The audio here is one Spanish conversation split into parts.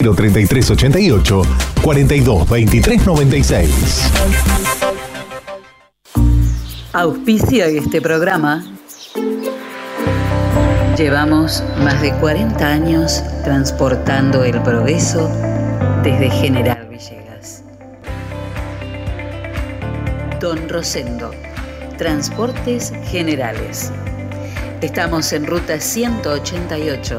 3388 42 23 96. Auspicia este programa. Llevamos más de 40 años transportando el progreso desde General Villegas. Don Rosendo, Transportes Generales. Estamos en ruta 188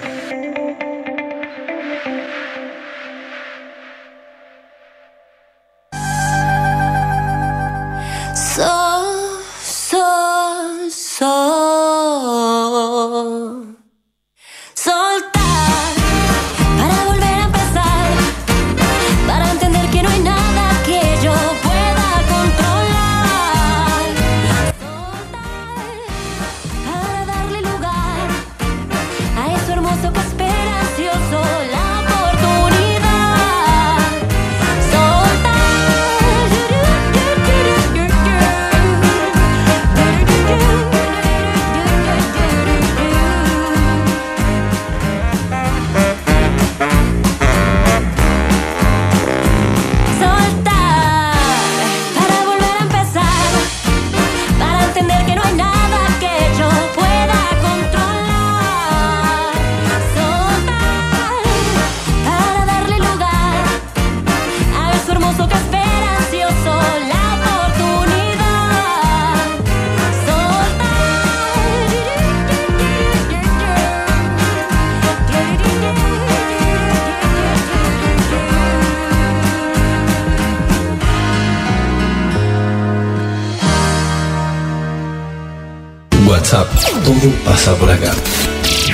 Pasa por acá.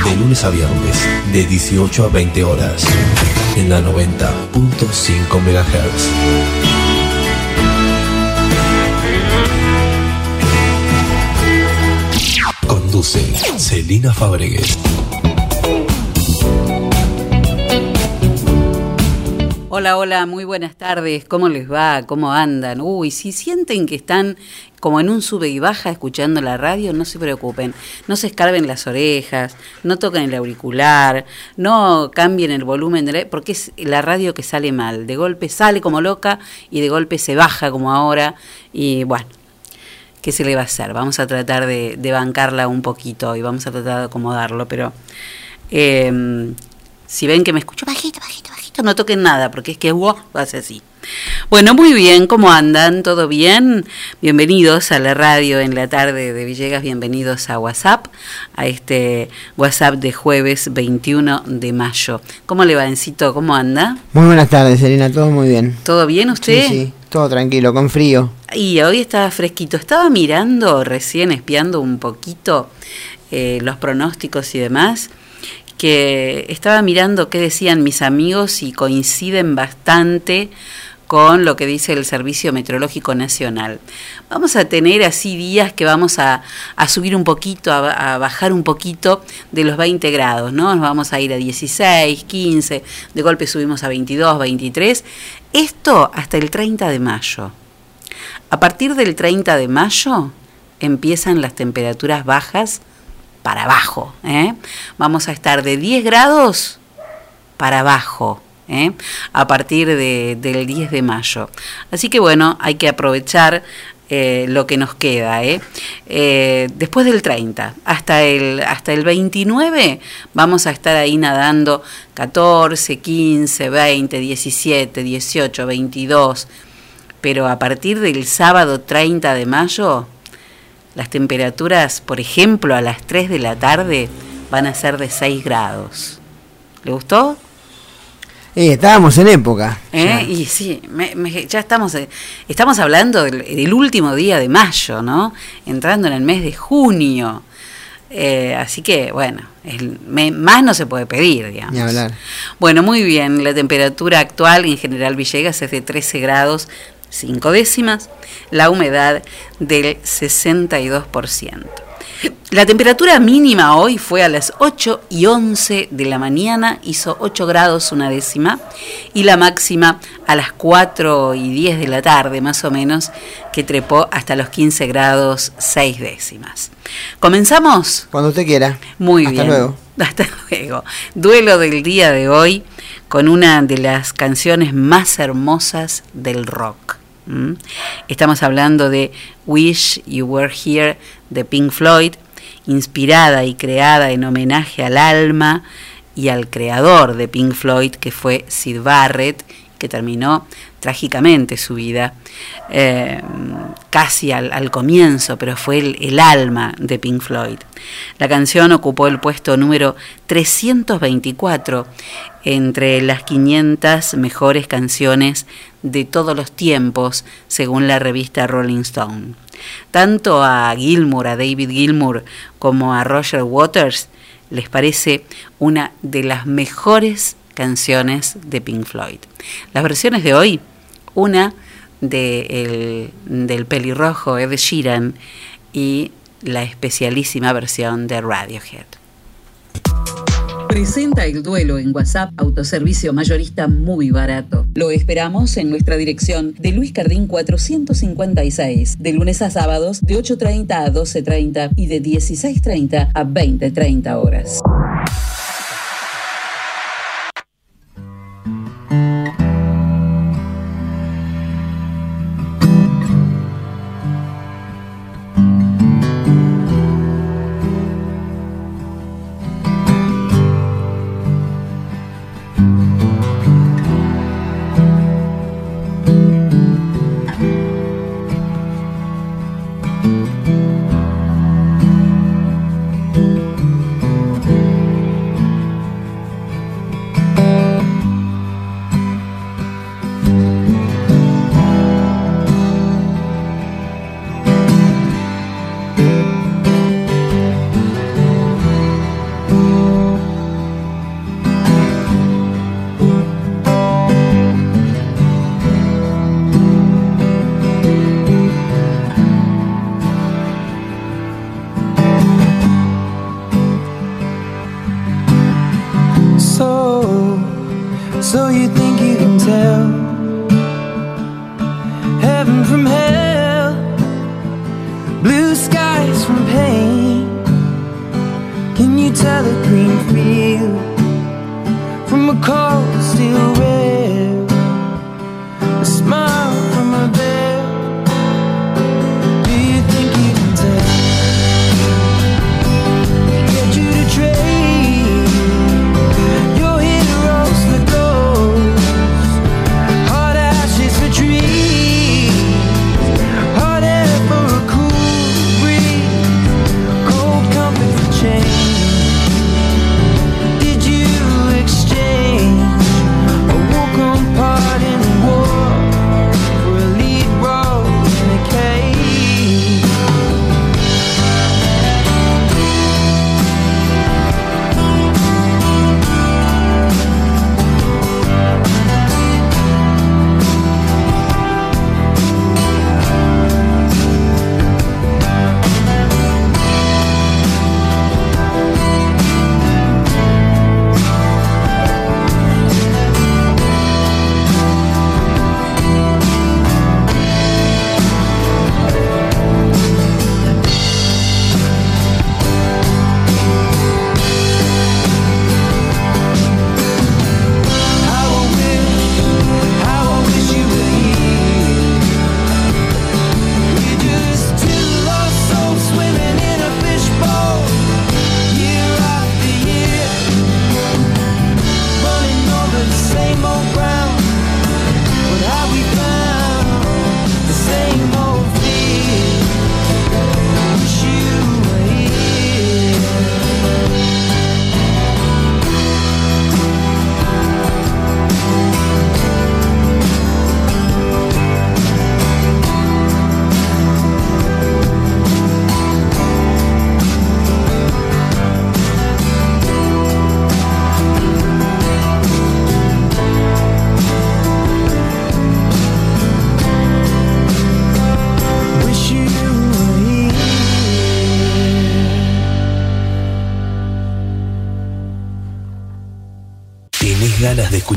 De lunes a viernes, de 18 a 20 horas. En la 90.5 MHz. Conduce Celina Fabregues. Hola, hola, muy buenas tardes. ¿Cómo les va? ¿Cómo andan? Uy, si sienten que están como en un sube y baja escuchando la radio, no se preocupen. No se escarben las orejas, no toquen el auricular, no cambien el volumen, de la, porque es la radio que sale mal. De golpe sale como loca y de golpe se baja como ahora. Y bueno, ¿qué se le va a hacer? Vamos a tratar de, bancarla un poquito y vamos a tratar de acomodarlo, pero eh, si ven que me escucho bajito, bajito, bajito no toquen nada, porque es que wow, hace así. Bueno, muy bien, ¿cómo andan? ¿Todo bien? Bienvenidos a la radio en la tarde de Villegas, bienvenidos a WhatsApp, a este WhatsApp de jueves 21 de mayo. ¿Cómo le va, Encito? ¿Cómo anda? Muy buenas tardes, Elena, todo muy bien. ¿Todo bien usted? Sí, sí, todo tranquilo, con frío. Y hoy estaba fresquito. Estaba mirando recién, espiando un poquito eh, los pronósticos y demás que estaba mirando qué decían mis amigos y coinciden bastante con lo que dice el Servicio Meteorológico Nacional. Vamos a tener así días que vamos a, subir un poquito, a, bajar un poquito de los 20 grados, ¿no? Nos vamos a ir a 16, 15, de golpe subimos a 22, 23. Esto hasta el 30 de mayo. A partir del 30 de mayo empiezan las temperaturas bajas para abajo. ¿eh? Vamos a estar de 10 grados para abajo. ¿eh? a partir de, del 10 de mayo. Así que bueno, hay que aprovechar eh, lo que nos queda. después del 30 hasta el, hasta el 29 vamos a estar ahí nadando 14, 15, 20, 17, 18, 22. Pero a partir del sábado 30 de mayo las temperaturas, por ejemplo, a las 3 de la tarde van a ser de 6 grados. ¿Le gustó? Eh, estábamos en época. ¿Eh? Y sí, ya estamos, eh, estamos hablando del, último día de mayo, ¿no? Entrando en el mes de junio. Eh, así que, bueno, el, más no se puede pedir, digamos. Ni hablar. Bueno, muy bien. La temperatura actual en General Villegas es de 13 grados 5 décimas, la humedad del 62%. La temperatura mínima hoy fue a las 8 y 11 de la mañana, hizo 8 grados una décima, y la máxima a las 4 y 10 de la tarde más o menos, que trepó hasta los 15 grados 6 décimas. ¿Comenzamos? Cuando usted quiera. Muy bien. Hasta luego. Hasta luego. Duelo del día de hoy con una de las canciones más hermosas del rock. ¿Mm? Estamos hablando de Wish You Were Here de Pink Floyd, inspirada y creada en homenaje al alma y al creador de Pink Floyd, que fue Sid Barrett, que terminó trágicamente su vida, eh, casi al, comienzo, pero fue el, alma de Pink Floyd. La canción ocupó el puesto número 324 entre las 500 mejores canciones de todos los tiempos, según la revista Rolling Stone. Tanto a Gilmour, a David Gilmour, como a Roger Waters, les parece una de las mejores canciones de Pink Floyd. Las versiones de hoy, una de el, del pelirrojo Ed Sheeran y la especialísima versión de Radiohead. Presenta el duelo en WhatsApp, autoservicio mayorista muy barato. Lo esperamos en nuestra dirección de Luis Cardín 456, de lunes a sábados de 8.30 a 12.30 y de 16.30 a 20.30 horas.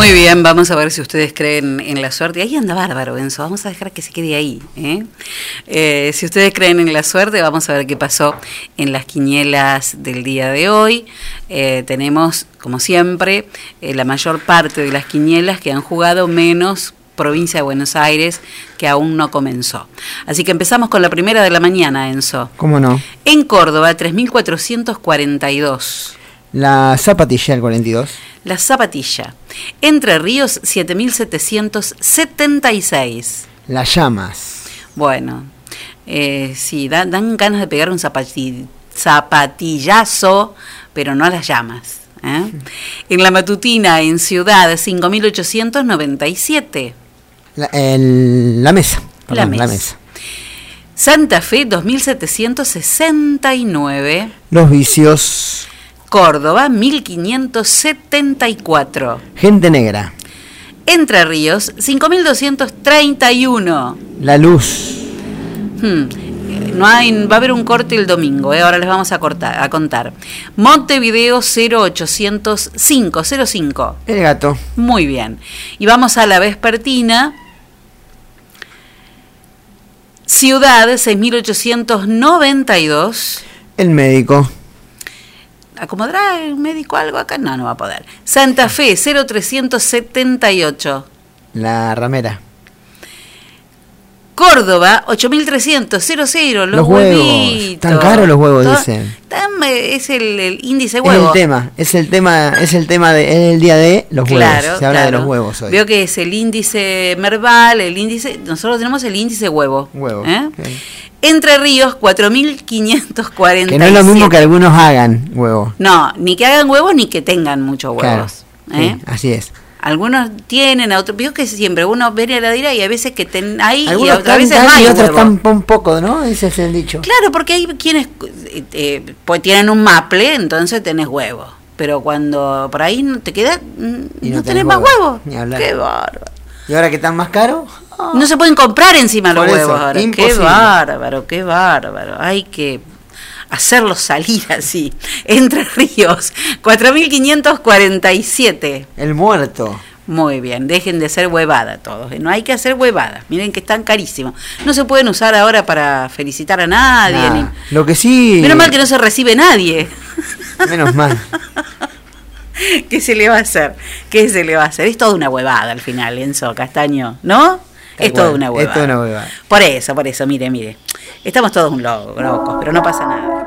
Muy bien, vamos a ver si ustedes creen en la suerte. Ahí anda bárbaro, Enzo. Vamos a dejar que se quede ahí. ¿eh? Eh, si ustedes creen en la suerte, vamos a ver qué pasó en las quinielas del día de hoy. Eh, tenemos, como siempre, eh, la mayor parte de las quinielas que han jugado menos provincia de Buenos Aires, que aún no comenzó. Así que empezamos con la primera de la mañana, Enzo. ¿Cómo no? En Córdoba, 3.442. La zapatilla del 42. La Zapatilla. Entre Ríos, 7.776. Las llamas. Bueno, eh, sí, dan, dan ganas de pegar un zapati- zapatillazo, pero no a las llamas. ¿eh? En la matutina en Ciudad 5897. La, el- la mesa. La perdón, mesa. Santa Fe 2769. Los vicios. Córdoba 1574. Gente negra. Entre Ríos 5231. La luz. Hmm. No hay, va a haber un corte el domingo, ¿eh? ahora les vamos a, cortar, a contar. Montevideo 0805, 05. El gato. Muy bien. Y vamos a la vespertina. Ciudad 6892. El médico. ¿Acomodará el médico algo acá? No, no va a poder. Santa Fe 0378. La ramera. Córdoba 8300, 00, los, Los huevos. huevitos. Tan caros los huevos, dicen. tan, es el, el índice Es huevo. el tema, es el tema, es el tema de, es el día de los Claro, huevos. Se habla de los huevos hoy. Veo que es el índice Merval, el índice. Nosotros tenemos el índice huevo. Huevo. ¿eh? sí. Entre Ríos 4540. Que no es lo mismo que algunos hagan huevo. No, ni que hagan huevos ni que tengan muchos huevos. Claro, ¿eh? sí, así es. Algunos tienen, otros. Veo que siempre uno ve a la heladera y a veces que ten, hay y Algunos otras veces no hay y otros un poco, ¿no? Ese es el dicho. Claro, porque hay quienes eh, eh, pues tienen un maple, entonces tenés huevo. Pero cuando por ahí no te queda, mm, no, no tenés más huevo, huevos. Qué bárbaro. Y ahora que están más caros, No se pueden comprar encima los eso, huevos ahora. Qué bárbaro, qué bárbaro. Hay que hacerlos salir así. Entre Ríos, 4547. el muerto. Muy bien, dejen de hacer huevada todos. ¿eh? No hay que hacer huevadas. Miren que están carísimos. No se pueden usar ahora para felicitar a nadie. Nah, ni- Lo que sí. Menos mal que no se recibe nadie. Menos mal. ¿Qué se le va a hacer? ¿Qué se le va a hacer? Es toda una huevada al final, Enzo Castaño, ¿no? Es toda una es huevada. toda una huevada. Por eso, por eso, mire, mire. Estamos todos un loco, locos, pero no pasa nada.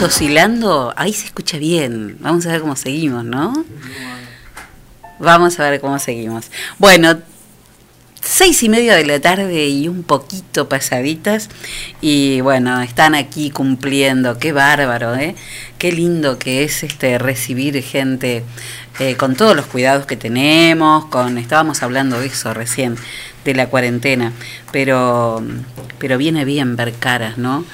Oscilando, ahí se escucha bien. Vamos a ver cómo seguimos, ¿no? Vamos a ver cómo seguimos. Bueno, seis y media de la tarde y un poquito pasaditas. Y bueno, están aquí cumpliendo. Qué bárbaro, ¿eh? Qué lindo que es este recibir gente eh, con todos los cuidados que tenemos. Con estábamos hablando de eso recién, de la cuarentena. Pero, pero viene bien ver caras, ¿no?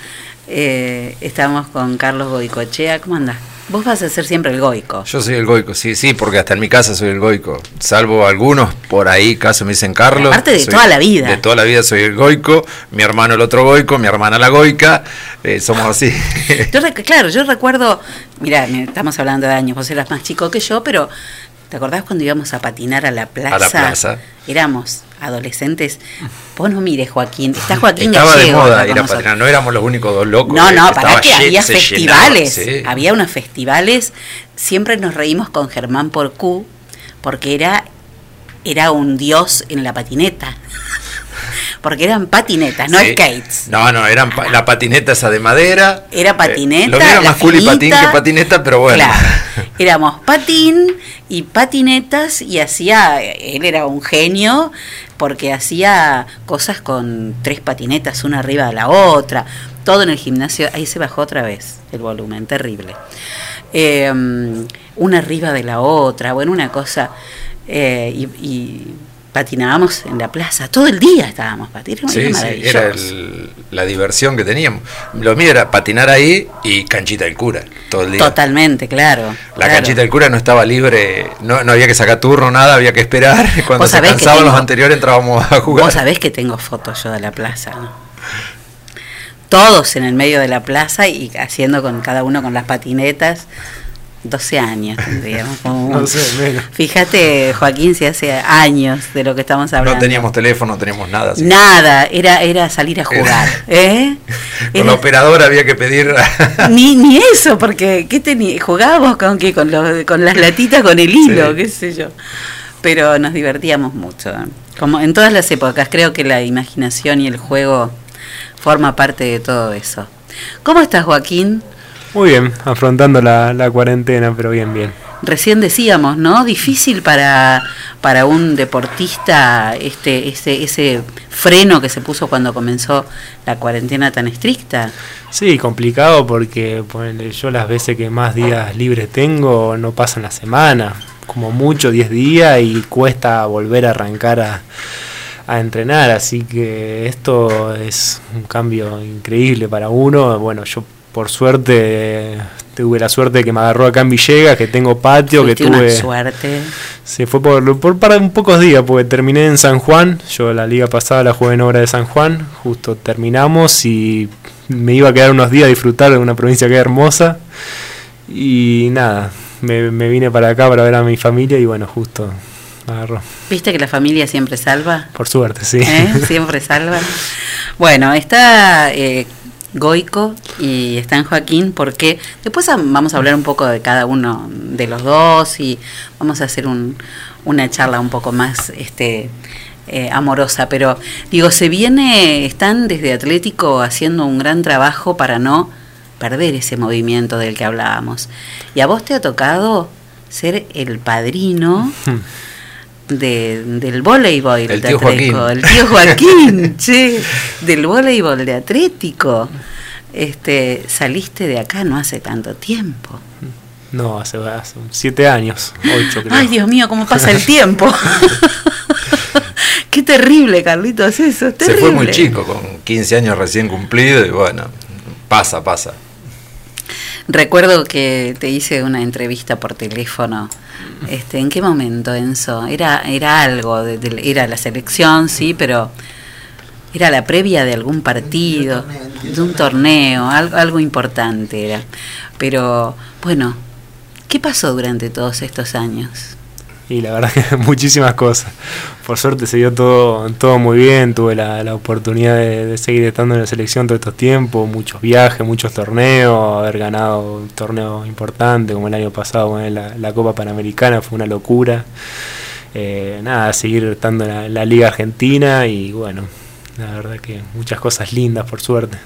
Eh, estamos con Carlos Goicochea. ¿Cómo andás? Vos vas a ser siempre el goico. Yo soy el goico, sí, sí, porque hasta en mi casa soy el goico. Salvo algunos por ahí, caso me dicen Carlos. Aparte de soy- toda la vida. De toda la vida soy el goico, mi hermano el otro goico, mi hermana la goica, eh, somos así. Yo claro, yo recuerdo, mira, estamos hablando de años, vos eras más chico que yo, pero ¿te acordás cuando íbamos a patinar a la plaza? A la plaza. Éramos adolescentes. Vos no mires, Joaquín. Está Joaquín Estaba de moda ir a patinar, no éramos los únicos dos locos. No, eh, no, para que había llenaba, festivales. sí. Había unos festivales. Siempre nos reímos con Germán Porcú, porque era, era un dios en la patineta. porque eran patinetas, no Sí. skates. No, no, eran pa- la patineta esa de madera. Era patineta. Eh, lo mío era más cool y patín que patineta, pero bueno. Claro. Éramos patín y patinetas y hacía, él era un genio porque hacía cosas con tres patinetas una arriba de la otra, todo en el gimnasio, ahí se bajó otra vez el volumen, terrible. Eh, una arriba de la otra, bueno, una cosa, eh, y patinábamos en la plaza, todo el día estábamos patinando, Sí, sí, era el- la diversión que teníamos. Lo mío era patinar ahí y canchita del cura, todo el día. Totalmente, claro. La claro. canchita del cura no estaba libre, no, no había que sacar turno, nada, había que esperar. Cuando se cansaban los anteriores entrábamos a jugar. Vos sabés que tengo fotos yo de la plaza, ¿no? Todos en el medio de la plaza y haciendo con cada uno con las patinetas. 12 años tendríamos. como No sé, menos. Fíjate, Joaquín, si hace años de lo que estamos hablando. No teníamos teléfono, no teníamos nada. así. Nada, era, era salir a jugar. ¿eh? Con Era- la operadora había que pedir. ni, ni eso, porque ¿qué tenía? jugábamos con qué, con, los, con las latitas, con el hilo, Sí. qué sé yo. Pero nos divertíamos mucho. Como en todas las épocas, creo que la imaginación y el juego forma parte de todo eso. ¿Cómo estás, Joaquín? Muy bien, afrontando la, la cuarentena, pero bien, bien. Recién decíamos, ¿no? Difícil para, para un deportista este, ese, ese freno que se puso cuando comenzó la cuarentena tan estricta. Sí, complicado porque ponele, yo las veces que más días libres tengo no pasan la semana, como mucho 10 días y cuesta volver a arrancar a, a entrenar, así que esto es un cambio increíble para uno. Bueno, yo por suerte tuve la suerte de que me agarró acá en Villegas, que tengo patio, que Tuviste una tuve... suerte. Sí, fue por, por para un pocos días, porque terminé en San Juan. Yo la liga pasada la jugué en obra de San Juan. Justo terminamos y me iba a quedar unos días a disfrutar de una provincia que es hermosa. Y nada, me, me vine para acá para ver a mi familia y bueno, justo agarró. ¿Viste que la familia siempre salva? Por suerte, sí. ¿Eh? Siempre salva. Bueno, está eh, Goico y está en Joaquín porque después vamos a hablar un poco de cada uno de los dos y vamos a hacer un- una charla un poco más este eh, amorosa, pero digo, se viene, están desde Atlético haciendo un gran trabajo para no perder ese movimiento del que hablábamos. Y a vos te ha tocado ser el padrino de, del voleibol El de tío Atlético, Joaquín. el tío Joaquín, che, del voleibol de Atlético. Este, saliste de acá no hace tanto tiempo. No, hace, hace siete años, ocho creo. Ay, Dios mío, cómo pasa el tiempo. Qué terrible, Carlitos, eso, es Se terrible. fue muy chico, con 15 años recién cumplido, y bueno, pasa, pasa. Recuerdo que te hice una entrevista por teléfono. Este, ¿En qué momento, Enzo? Era, era algo, de- era la selección, sí, pero era la previa de algún partido, de un torneo, algo, algo importante era. Pero, bueno, ¿qué pasó durante todos estos años? Y la verdad que muchísimas cosas. Por suerte se dio todo, todo muy bien, tuve la, la oportunidad de, seguir estando en la selección todos estos tiempos, muchos viajes, muchos torneos, haber ganado un torneo importante como el año pasado, bueno, la, la Copa Panamericana fue una locura. Eh, nada, seguir estando en la Liga Argentina y bueno, La verdad que muchas cosas lindas, por suerte.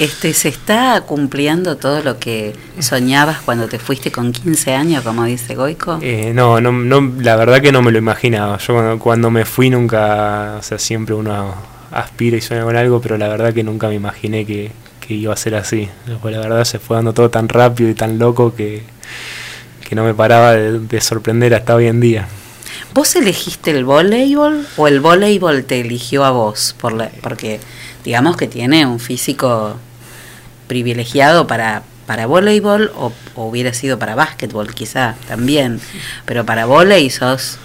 Este, ¿Se está cumpliendo todo lo que soñabas cuando te fuiste con 15 años, como dice Goico? Eh, no, no, no, la verdad que no me lo imaginaba. Yo cuando, cuando me fui nunca, o sea, siempre uno aspira y sueña con algo, pero la verdad que nunca me imaginé que, que iba a ser así. Pues la verdad se fue dando todo tan rápido y tan loco que, que no me paraba de, de sorprender hasta hoy en día. ¿Vos elegiste el voleibol o el voleibol te eligió a vos? Por la- porque digamos que tiene un físico privilegiado para, para voleibol o, hubiera sido para básquetbol quizá también, pero para volei sos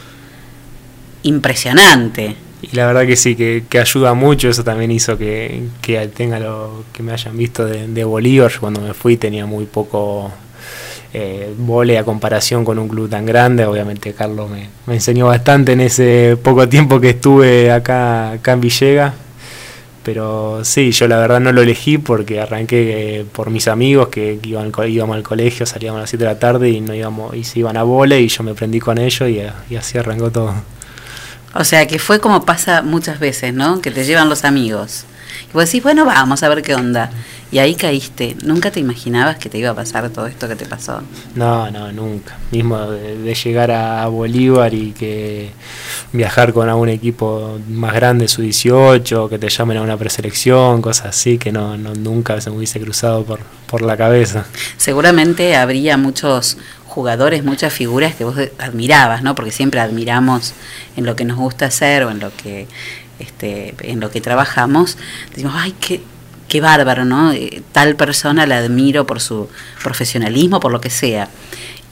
impresionante. Y la verdad que sí, que, que ayuda mucho, eso también hizo que, que tenga lo que me hayan visto de, de Bolívar. Yo Cuando me fui tenía muy poco eh, vole a comparación con un club tan grande. Obviamente Carlos me, enseñó bastante en ese poco tiempo que estuve acá, acá en Villega. Pero sí, yo la verdad no lo elegí porque arranqué eh, por mis amigos que, iban, íbamos al colegio, salíamos a las 7 de la tarde y no íbamos y se iban a vole y yo me prendí con ellos y, y así arrancó todo. O sea que fue como pasa muchas veces, ¿no? Que te llevan los amigos. Y vos decís, bueno, vamos a ver qué onda. Y ahí caíste. ¿Nunca te imaginabas que te iba a pasar todo esto que te pasó? No, no, nunca. Mismo de, de llegar a Bolívar y que viajar con algún equipo más grande, su 18, que te llamen a una preselección, cosas así que no, no nunca se me hubiese cruzado por, por la cabeza. Seguramente habría muchos jugadores, muchas figuras que vos admirabas, ¿no? Porque siempre admiramos en lo que nos gusta hacer o en lo que este, en lo que trabajamos. Decimos, ay, qué, qué bárbaro, ¿no? Eh, Tal persona la admiro por su profesionalismo, por lo que sea.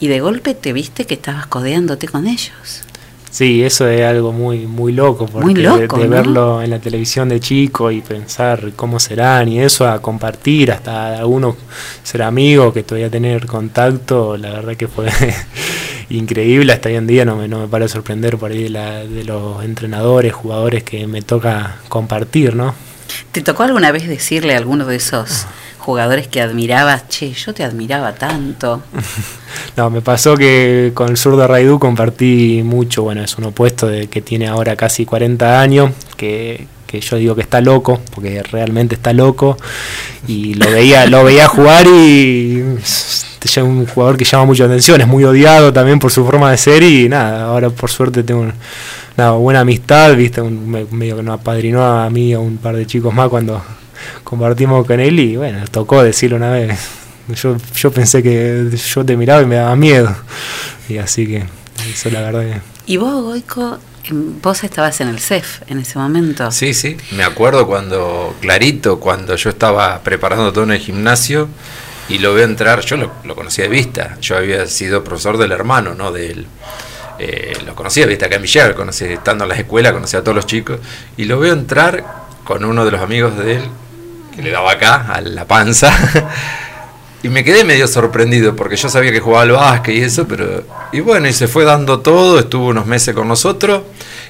Y de golpe te viste que estabas codeándote con ellos. Sí, eso es algo muy muy loco, porque Muy de- loco, de, ¿no? verlo en la televisión de chico y pensar cómo serán y eso, a compartir, hasta algunos ser amigos, que todavía tener contacto, la verdad que fue increíble, hasta hoy en día no me, no me para de sorprender por ahí de, la, de los entrenadores, jugadores que me toca compartir, ¿no? ¿Te tocó alguna vez decirle a alguno de esos jugadores que admirabas, che, yo te admiraba tanto? No, me pasó que con el zurdo Raidú compartí mucho, bueno, es un opuesto de que tiene ahora casi 40 años, que, que yo digo que está loco, porque realmente está loco, y lo veía, lo veía jugar y es un jugador que llama mucha atención, es muy odiado también por su forma de ser y nada, ahora por suerte tengo una buena amistad, viste, un, me- medio que nos apadrinó a mí y a un par de chicos más cuando compartimos con él y bueno, tocó decirlo una vez. Yo, yo pensé que yo te miraba y me daba miedo. Y así que eso la verdad que... Y vos, Goico, vos estabas en el CEF en ese momento. Sí, sí, me acuerdo cuando, clarito, cuando yo estaba preparando todo en el gimnasio y lo veo entrar, yo lo, lo conocía de vista, yo había sido profesor del hermano, ¿no? De él. Eh, lo conocía de vista acá en Villar, conocí, estando en las escuelas, conocía a todos los chicos, y lo veo entrar con uno de los amigos de él, que le daba acá, a la panza, y me quedé medio sorprendido, porque yo sabía que jugaba al básquet y eso, pero... Y bueno, y se fue dando todo, estuvo unos meses con nosotros,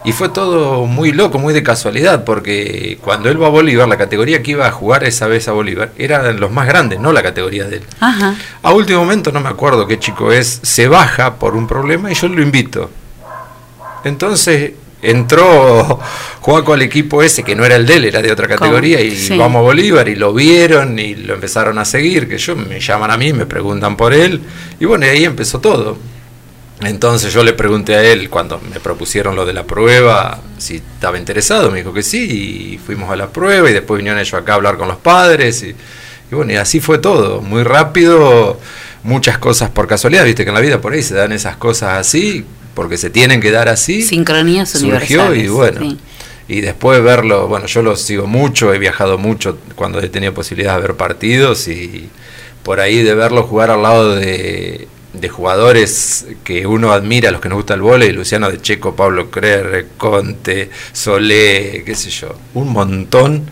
y fue todo muy loco, muy de casualidad, porque cuando él va a Bolívar, la categoría que iba a jugar esa vez a Bolívar, eran los más grandes, no la categoría de él. Ajá. A último momento, no me acuerdo qué chico es, se baja por un problema y yo lo invito. Entonces entró Juaco al equipo ese, que no era el de él, era de otra categoría, y Sí. vamos a Bolívar y lo vieron y lo empezaron a seguir, que yo me llaman a mí, me preguntan por él, y bueno, y ahí empezó todo. Entonces yo le pregunté a él cuando me propusieron lo de la prueba si estaba interesado, me dijo que sí, y fuimos a la prueba y después vinieron ellos acá a hablar con los padres y, y bueno, y así fue todo, muy rápido, muchas cosas por casualidad, viste que en la vida por ahí se dan esas cosas así, porque se tienen que dar así. Sincronías Surgió universales. y bueno, sí. y después verlo, bueno, yo lo sigo mucho, he viajado mucho cuando he tenido posibilidad de ver partidos y por ahí de verlo jugar al lado de, de jugadores que uno admira, los que nos gusta el vóley, Luciano de Checo, Pablo Crer, Conte, Solé, qué sé yo, un montón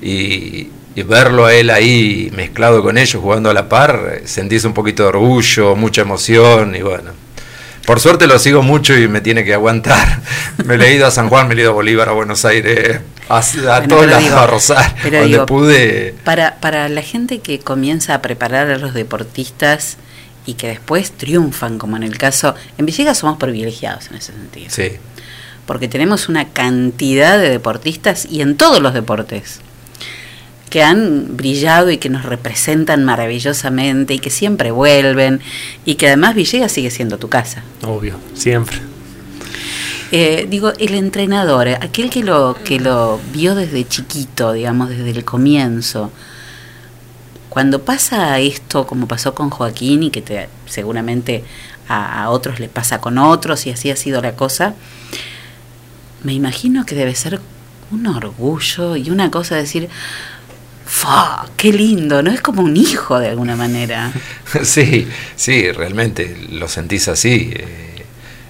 y, y verlo a él ahí mezclado con ellos, jugando a la par, sentís un poquito de orgullo, mucha emoción y bueno. Por suerte lo sigo mucho y me tiene que aguantar. Me he ido a San Juan, me he ido a Bolívar, a Buenos Aires, a, a Bueno, todos lados, a Rosario, donde digo, pude. Para, para la gente que comienza a preparar a los deportistas y que después triunfan, como en el caso, en Villegas somos privilegiados en ese sentido. Sí, porque tenemos una cantidad de deportistas y en todos los deportes que han brillado y que nos representan maravillosamente y que siempre vuelven y que además Villegas sigue siendo tu casa. Obvio, siempre. Eh, digo, el entrenador, aquel que lo, que lo vio desde chiquito, digamos, desde el comienzo, cuando pasa esto, como pasó con Joaquín y que te, seguramente a, otros le pasa con otros y así ha sido la cosa, me imagino que debe ser un orgullo y una cosa de decir, ¡fa! ¡Qué lindo! ¿No? Es como un hijo de alguna manera. Sí, sí, realmente lo sentís así. eh,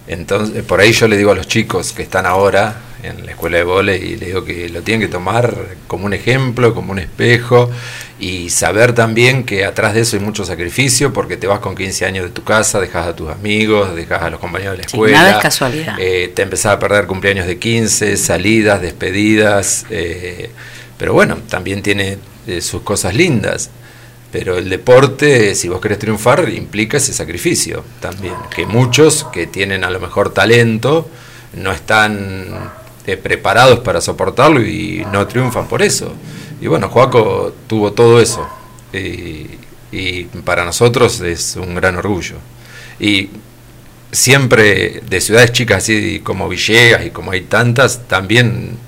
Entonces, por ahí yo le digo a los chicos que están ahora en la escuela de vóley y le digo que lo tienen que tomar como un ejemplo, como un espejo y saber también que atrás de eso hay mucho sacrificio porque te vas con 15 años de tu casa, dejas a tus amigos, dejas a los compañeros de la Sí, escuela. nada es casualidad. eh, te empezás a perder cumpleaños de 15, salidas, despedidas. eh, pero bueno, también tiene eh, sus cosas lindas. Pero el deporte, si vos querés triunfar, implica ese sacrificio también. Que muchos que tienen a lo mejor talento no están eh, preparados para soportarlo y no triunfan por eso. Y bueno, Joaco tuvo todo eso. Y, y para nosotros es un gran orgullo. Y siempre de ciudades chicas así como Villegas y como hay tantas, también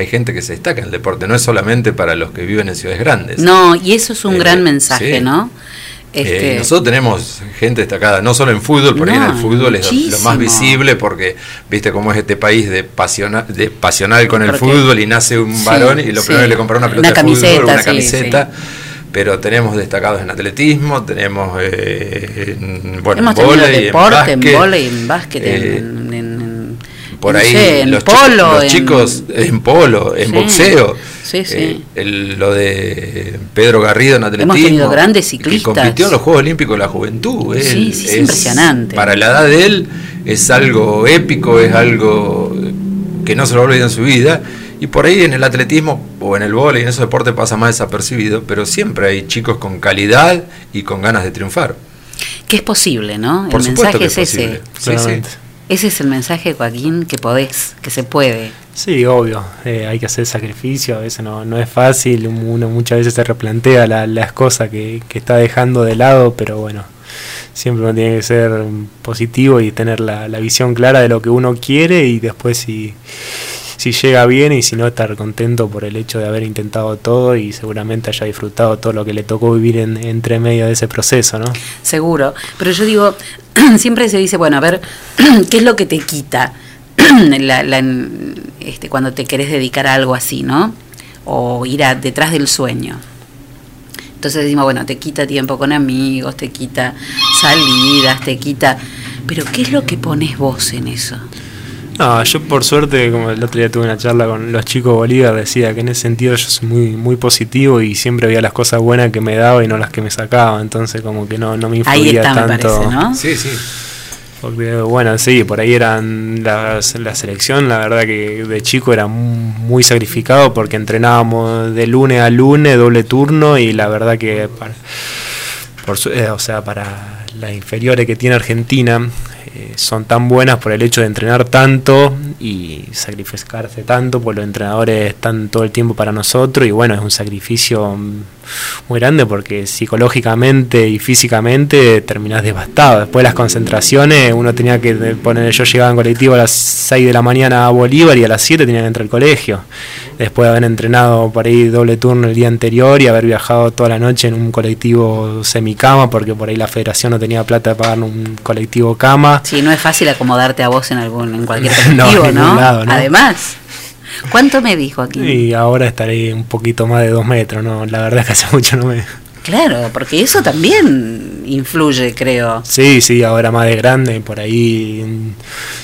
hay gente que se destaca en el deporte. No es solamente para los que viven en ciudades grandes. No, y eso es un Eh, gran mensaje, sí. ¿no? Eh, Este, nosotros tenemos gente destacada, no solo en fútbol, por ahí en No, el fútbol es lo- lo más visible porque viste cómo es este país de, pasiona- de pasional con el Porque- fútbol y nace un Sí, varón y lo sí. primero le compra una pelota Una de fútbol, camiseta, una sí, camiseta. Pero tenemos destacados en atletismo, tenemos eh, en, bueno, hemos en vóley, deporte, en básquet, vóley, en básquet, eh, en, en- en- por no ahí sé, en los, chi- polo, los en- chicos en polo, en Sí, boxeo. sí, sí. eh, el- lo de Pedro Garrido en atletismo. Hemos tenido grandes Que ciclistas. compitió en los Juegos Olímpicos de la Juventud. Sí, él sí, es impresionante. Para la edad de él es algo épico, es algo que no se lo olvida en su vida. Y por ahí en el atletismo o en el vóley, en esos deportes pasa más desapercibido, pero siempre hay chicos con calidad y con ganas de triunfar. que es posible, ¿no? Por el supuesto mensaje que es es posible. ese. Sí, Claramente. Ese es el mensaje, Joaquín, que podés, que se puede. Sí, obvio, eh, hay que hacer sacrificio, a veces no, no es fácil, uno muchas veces se replantea la- las cosas que, que está dejando de lado, pero bueno, siempre uno tiene que ser positivo y tener la, la visión clara de lo que uno quiere y después si, si llega bien y si no estar contento por el hecho de haber intentado todo y seguramente haya disfrutado todo lo que le tocó vivir en, entre medio de ese proceso, ¿no? Seguro. Pero yo digo, siempre se dice, bueno, a ver, ¿qué es lo que te quita la- la- este, cuando te querés dedicar a algo así, ¿no? O ir a- detrás del sueño. Entonces decimos, bueno, te quita tiempo con amigos, te quita salidas, te quita... Pero ¿qué es lo que pones vos en eso? No, yo por suerte, como el otro día tuve una charla con los chicos de Bolívar, decía que en ese sentido yo soy muy, muy positivo y siempre veía las cosas buenas que me daba y no las que me sacaba, entonces como que no, no me Ahí influía está, me tanto. parece, ¿no? Sí, sí. Porque bueno, sí, por ahí eran las- la selección, la verdad que de chico era mu- muy sacrificado porque entrenábamos de lunes a lunes, doble turno y la verdad que para, por eh, o sea, para las inferiores que tiene Argentina eh, son tan buenas por el hecho de entrenar tanto y sacrificarse tanto, pues los entrenadores están todo el tiempo para nosotros y bueno, es un sacrificio muy grande porque psicológicamente y físicamente terminás devastado. Después de las concentraciones, uno tenía que poner, yo llegaba en colectivo a las 6 de la mañana a Bolívar y a las 7 tenía que entrar al colegio. Después de haber entrenado por ahí doble turno el día anterior y haber viajado toda la noche en un colectivo semicama, porque por ahí la federación no tenía plata de pagar un colectivo cama. Sí, no es fácil acomodarte a vos en algún en cualquier No, ¿no? Además, ¿cuánto me dijo aquí? Y ahora estaré un poquito más de dos metros, ¿no? La verdad es que hace mucho no me... Claro, porque eso también influye, creo. Sí, sí, ahora más de grande, por ahí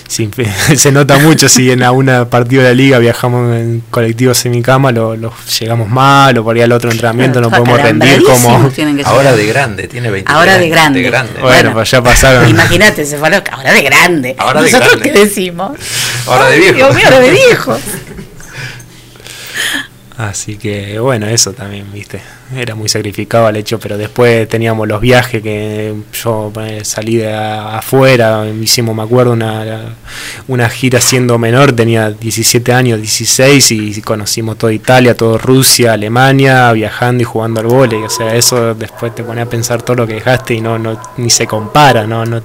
sí, se nota mucho si en alguna partido de la liga viajamos en colectivo semicama, lo, lo llegamos mal, o por ahí al otro entrenamiento no podemos rendir como... Ahora de grande, tiene 20 Ahora de grande. Bueno, pues ya pasaron. Imagínate, se fue a lo- ahora de grande. Ahora de ¿Nosotros grande. qué decimos? Ahora de viejo. Dios mío, ahora de viejo. Así que bueno, eso también, viste. Era muy sacrificado el hecho, pero después teníamos los viajes que yo eh, salí de afuera, hicimos, me acuerdo, una, una gira siendo menor, tenía 17 años, 16 y conocimos toda Italia, toda Rusia, Alemania, viajando y jugando al vóley, o sea, eso después te pone a pensar todo lo que dejaste y no, no ni se compara, no, no,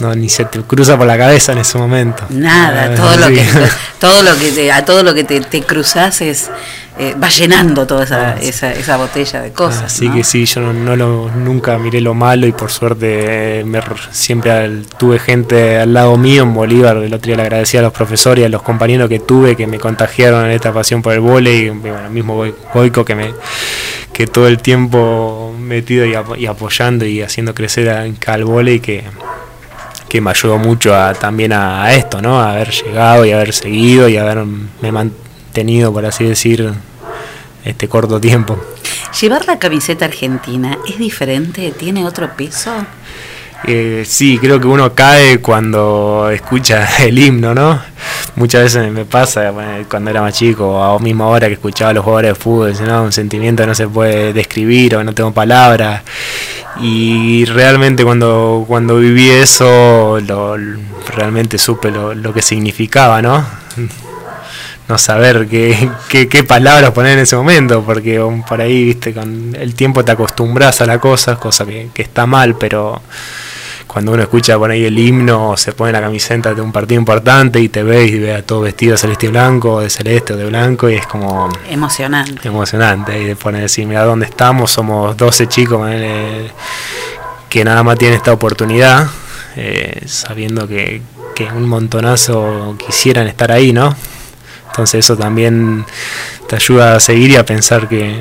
no ni se te cruza por la cabeza en ese momento. Nada, todo lo que todo lo que te, a todo lo que te, te cruzas es eh, va llenando toda esa, esa, esa botella de cosas. Así ¿no? que sí, yo no, no lo, nunca miré lo malo y por suerte eh, me siempre al- tuve gente al lado mío en Bolívar. El otro día le agradecía a los profesores y a los compañeros que tuve que me contagiaron en esta pasión por el vóley. Y bueno, mismo Goi- Goico que me que todo el tiempo metido y, y apoyando y haciendo crecer al vóley que que me ayudó mucho a, también a, a esto, ¿no? A haber llegado y haber seguido y haberme mantenido, por así decir, este corto tiempo. Llevar la camiseta argentina es diferente, tiene otro peso. Eh, sí, creo que uno cae cuando escucha el himno, ¿no? Muchas veces me pasa bueno, cuando era más chico, o mismo ahora que escuchaba a los jugadores de fútbol, ¿no? un sentimiento que no se puede describir o no tengo palabras. Y realmente cuando, cuando viví eso, lo, realmente supe lo, lo que significaba, ¿no? No saber qué, qué, qué palabras poner en ese momento, porque por ahí, viste, con el tiempo te acostumbras a la cosa, cosa que, que está mal, pero cuando uno escucha por ahí el himno, o se pone la camiseta de un partido importante y te ves y ve a todo vestido de celeste y blanco, de celeste o de blanco, y es como Emocionante. emocionante. Y de poner decir, mira dónde estamos, somos 12 chicos que nada más tienen esta oportunidad, eh, sabiendo que, que un montonazo quisieran estar ahí, ¿no? Entonces eso también te ayuda a seguir y a pensar que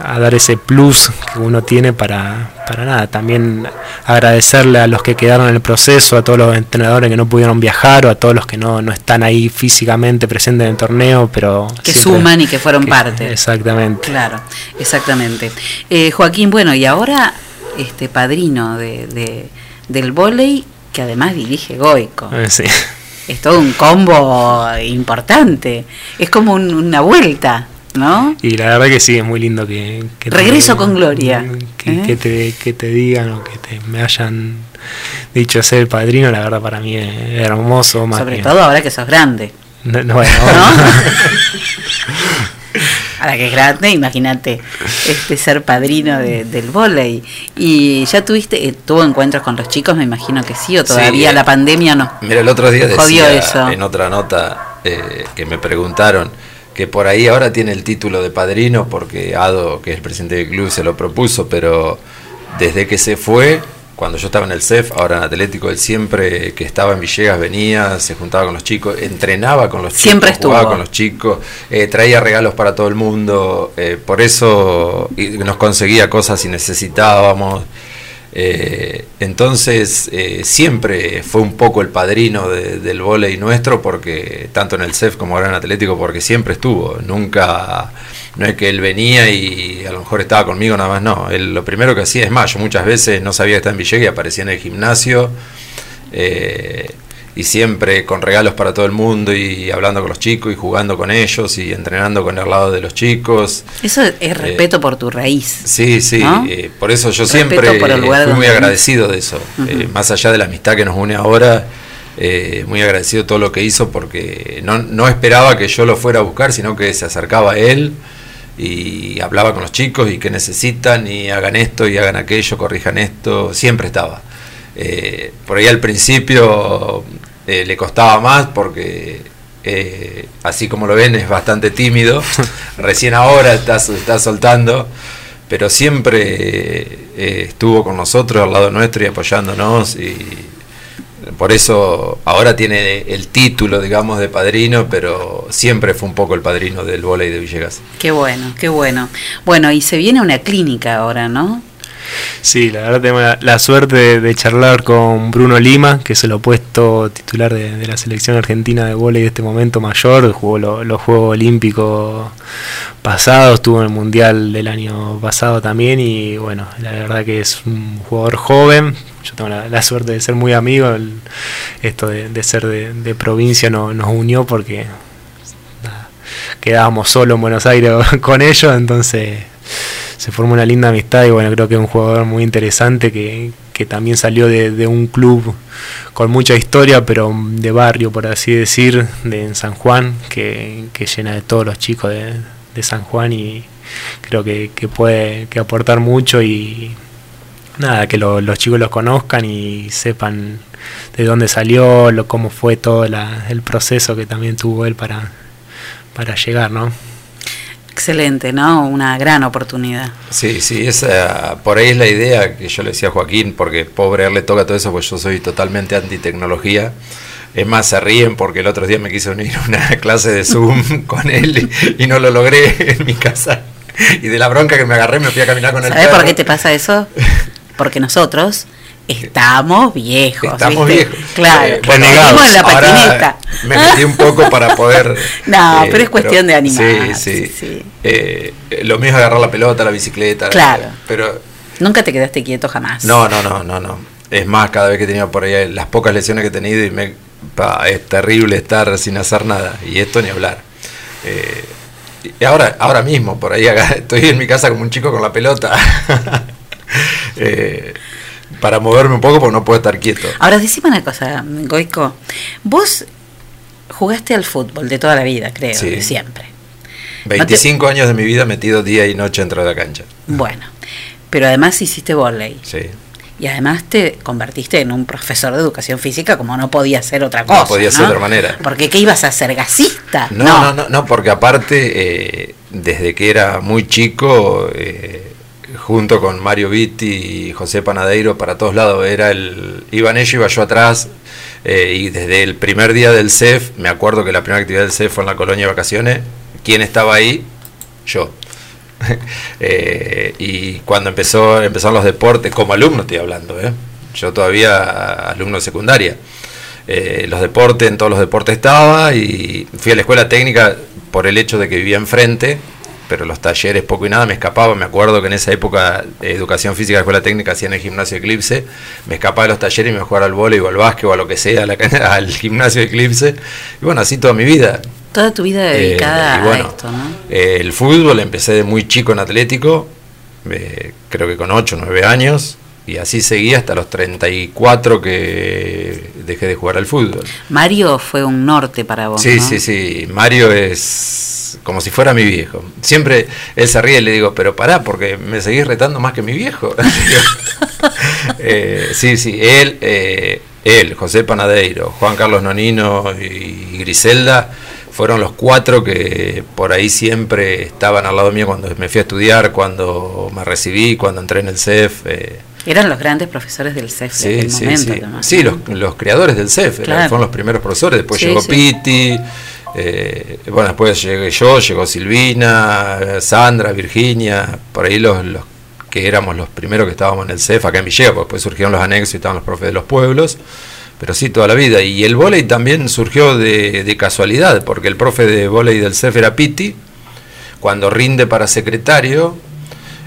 a dar ese plus que uno tiene para, para nada. También agradecerle a los que quedaron en el proceso, a todos los entrenadores que no pudieron viajar o a todos los que no, no están ahí físicamente presentes en el torneo, pero Que suman y que fueron que- parte. Exactamente. Claro, exactamente. Eh, Joaquín, bueno, y ahora este padrino de, de- del vóley, que además dirige Goico. Eh, sí. Es todo un combo importante. Es como un- una vuelta, ¿no? Y la verdad que sí, es muy lindo que... que te- Regreso con gloria. Que, ¿eh? que te, que te digan o que te, me hayan dicho ser padrino, la verdad para mí es hermoso. Más Sobre todo ahora que sos grande. No, no, bueno, Ahora que es grande, imagínate este ser padrino de- del vóley. Y ya tuviste, eh, tuvo encuentros con los chicos, me imagino que sí, o todavía Sí. la pandemia no. Mira, el otro día decía eso. en otra nota eh, que me preguntaron que por ahí ahora tiene el título de padrino porque Ado, que es el presidente del club, se lo propuso, pero desde que se fue, cuando yo estaba en el CEF, ahora en Atlético, él siempre que estaba en Villegas venía, se juntaba con los chicos, entrenaba con los Siempre chicos, jugaba con los chicos, eh, traía regalos para todo el mundo, eh, por eso nos conseguía cosas si necesitábamos. Eh, entonces siempre fue un poco el padrino de- del vóley nuestro porque tanto en el CEF como ahora en Atlético porque siempre estuvo nunca no es que él venía y a lo mejor estaba conmigo nada más no él lo primero que hacía es más yo muchas veces no sabía que estaba en Villegas y aparecía en el gimnasio eh, y siempre con regalos para todo el mundo y hablando con los chicos y jugando con ellos y entrenando con el lado de los chicos Eso es respeto por tu raíz. Sí, sí, ¿no? eh, por eso yo Respeto siempre por el lugar eh, fui muy agradecido de eso. Eh, más allá de la amistad que nos une ahora, eh, muy agradecido de todo lo que hizo porque no, no esperaba que yo lo fuera a buscar, sino que se acercaba a él y hablaba con los chicos y qué necesitan y hagan esto y hagan aquello, corrijan esto, siempre estaba. Eh, por ahí al principio eh, le costaba más porque eh, así como lo ven es bastante tímido, recién ahora está, está soltando, pero siempre estuvo con nosotros al lado nuestro y apoyándonos y por eso ahora tiene el título, digamos, de padrino, pero siempre fue un poco el padrino del vóley de Villegas. Qué bueno, qué bueno. Bueno, y se viene una clínica ahora, ¿no? Sí, la verdad tengo la, la suerte de, de charlar con Bruno Lima, que es el opuesto titular de, de la selección argentina de vóley de este momento mayor, jugó lo- los Juegos Olímpicos pasados, estuvo en el Mundial del año pasado también y bueno, la verdad que es un jugador joven, yo tengo la, suerte de ser muy amigo, esto de, ser de, provincia no- nos unió porque nada, quedábamos solo en Buenos Aires con ellos, entonces se formó una linda amistad y bueno, creo que es un jugador muy interesante que, que también salió de, de un club con mucha historia, pero de barrio, por así decir, de en San Juan, que, que llena de todos los chicos de, de San Juan y creo que, que puede que aportar mucho y nada, que lo- los chicos los conozcan y sepan de dónde salió, lo, cómo fue todo la- el proceso que también tuvo él para, para llegar, ¿no? Excelente, ¿no? Una gran oportunidad. Sí, sí, esa, por ahí es la idea que yo le decía a Joaquín, porque pobre a él le toca todo eso, pues yo soy totalmente anti-tecnología. Es más, se ríen porque el otro día me quise unir a una clase de Zoom con él y, y no lo logré en mi casa. Y de la bronca que me agarré me fui a caminar con el ¿Sabes perro. por qué te pasa eso? Porque nosotros estamos viejos. Estamos ¿viste? viejos. Claro, Eh, venimos en la ahora patineta. Me metí un poco para poder. No, eh, pero es cuestión de animar. Sí, sí. Eh, eh, lo mismo es agarrar la pelota, la bicicleta. Claro. eh, Pero Nunca te quedaste quieto jamás. no, no, no, no, no. Es más, cada vez que he tenido por ahí las pocas lesiones que he tenido y me, pa, es terrible estar sin hacer nada. Y esto ni hablar. Eh, y ahora, ahora mismo, por ahí acá, estoy en mi casa como un chico con la pelota. Eh, para moverme un poco porque no puedo estar quieto. Ahora, decime una cosa, Goico. Vos jugaste al fútbol de toda la vida, creo, Sí. de siempre. 25 años de mi vida metido día y noche dentro de la cancha. Bueno, pero además hiciste volei. Sí. Y además te convertiste en un profesor de educación física como no podía ser otra cosa. No podía ser de otra manera. Porque ¿qué ibas a ser? ¿Gasista? No, no, no, no, porque aparte, eh, desde que era muy chico, eh, junto con Mario Vitti y José Panadeiro, para todos lados, era el, iban ellos, iba yo atrás, eh, y desde el primer día del CEF, me acuerdo que la primera actividad del CEF fue en la colonia de vacaciones, ¿quién estaba ahí? Yo. Eh, y cuando empezó empezaron los deportes, como alumno estoy hablando, ¿eh? yo todavía alumno de secundaria, eh, los deportes, en todos los deportes estaba y fui a la escuela técnica por el hecho de que vivía enfrente, pero los talleres poco y nada me escapaba, me acuerdo que en esa época eh, educación física de escuela técnica hacía en el gimnasio Eclipse, me escapaba de los talleres y me jugaba al vóley o al básquet o a lo que sea, a la al gimnasio Eclipse, y bueno, así toda mi vida. Toda tu vida Eh, dedicada bueno, a esto, ¿no? Eh, el fútbol empecé de muy chico en Atlético, eh, creo que con 8 o 9 años, y así seguí hasta los 34 que dejé de jugar al fútbol. Mario fue un norte para vos. Sí, ¿no? sí, sí, Mario es como si fuera mi viejo. Siempre él se ríe y le digo, pero pará, porque me seguís retando más que mi viejo. Eh, sí, sí, él, eh, él, José Panadeiro, Juan Carlos Nonino y Griselda fueron los cuatro que por ahí siempre estaban al lado mío cuando me fui a estudiar, cuando me recibí, cuando entré en el CEF. eh, Eran los grandes profesores del CEF Sí, aquel sí, momento. sí. además, Sí, ¿no? los, los creadores del CEF, eran- Claro. fueron los primeros profesores, después llegó sí. Piti, eh, bueno, después llegué yo, llegó Silvina, eh, Sandra, Virginia, por ahí los, los que éramos los primeros que estábamos en el CEF acá en Villegas, porque después surgieron los anexos y estaban los profes de los pueblos, pero sí, toda la vida. Y el vóley también surgió de, de casualidad, porque el profe de vóley del CEF era Piti, cuando rinde para secretario,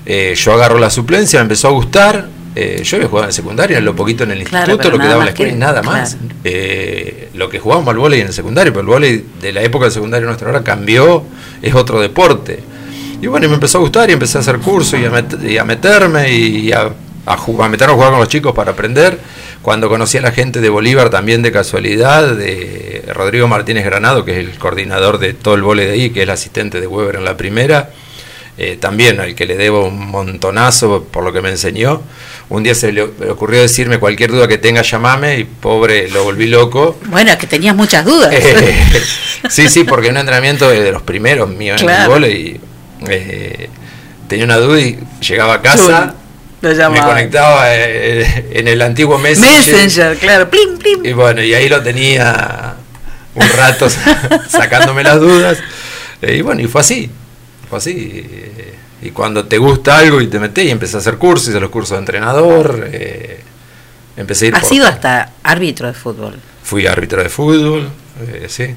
eh, yo agarro la suplencia, me empezó a gustar. Eh, yo había jugado en secundaria, en lo poquito en el Claro, instituto, lo que daba más la escuela que- y nada más. claro. Eh, lo que jugábamos al vóley en el secundario, pero el vóley de la época del secundario nuestra ahora cambió, es otro deporte. Y bueno, y me empezó a gustar y empecé a hacer cursos y met- y a meterme y a, a, a meterme a jugar con los chicos para aprender. Cuando conocí a la gente de Bolívar también de casualidad, de Rodrigo Martínez Granado, que es el coordinador de todo el vóley de ahí, que es el asistente de Weber en la primera, eh, también al que le debo un montonazo por lo que me enseñó. Un día se le, ocurrió decirme cualquier duda que tenga, llamame, y pobre, lo volví loco. Bueno, que tenías muchas dudas. Eh, sí, sí, porque en un entrenamiento de, los primeros míos en el vóley, eh, tenía una duda y llegaba a casa, Lo me conectaba eh, en el antiguo Messenger. Messenger, claro. Plim, plim. Y bueno, y ahí lo tenía un rato sacándome las dudas. Y bueno, y fue así. Así. Y cuando te gusta algo y te metes y empecé a hacer cursos, hice los cursos de entrenador. eh, empecé a ir Has por- sido hasta árbitro de fútbol. Fui árbitro de fútbol, eh, sí.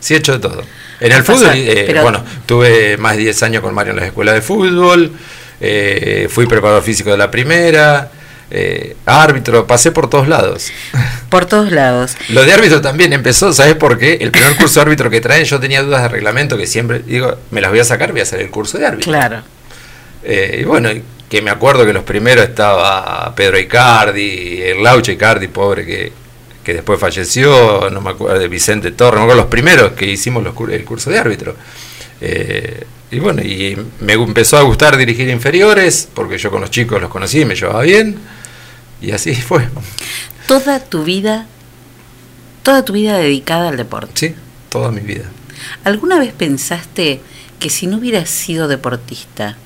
Sí, he hecho de todo. En el fútbol, eh, pero- bueno, tuve más de 10 años con Mario en las escuelas de fútbol, eh, fui preparador físico de la primera, eh, árbitro, pasé por todos lados. Por todos lados. Lo de árbitro también empezó, ¿sabes por qué? El primer curso de árbitro que traen, yo tenía dudas de reglamento que siempre digo, me las voy a sacar, voy a hacer el curso de árbitro. Claro. Eh, y bueno, que me acuerdo que los primeros estaba Pedro Icardi, el Lauche Icardi, pobre, que, que después falleció, no me acuerdo, de Vicente Torres, no me acuerdo los primeros que hicimos los, el curso de árbitro. Eh, y bueno, y me empezó a gustar dirigir inferiores, porque yo con los chicos los conocí y me llevaba bien, y así fue. Toda tu vida, toda tu vida dedicada al deporte. Sí, toda mi vida. ¿Alguna vez pensaste que si no hubieras sido deportista,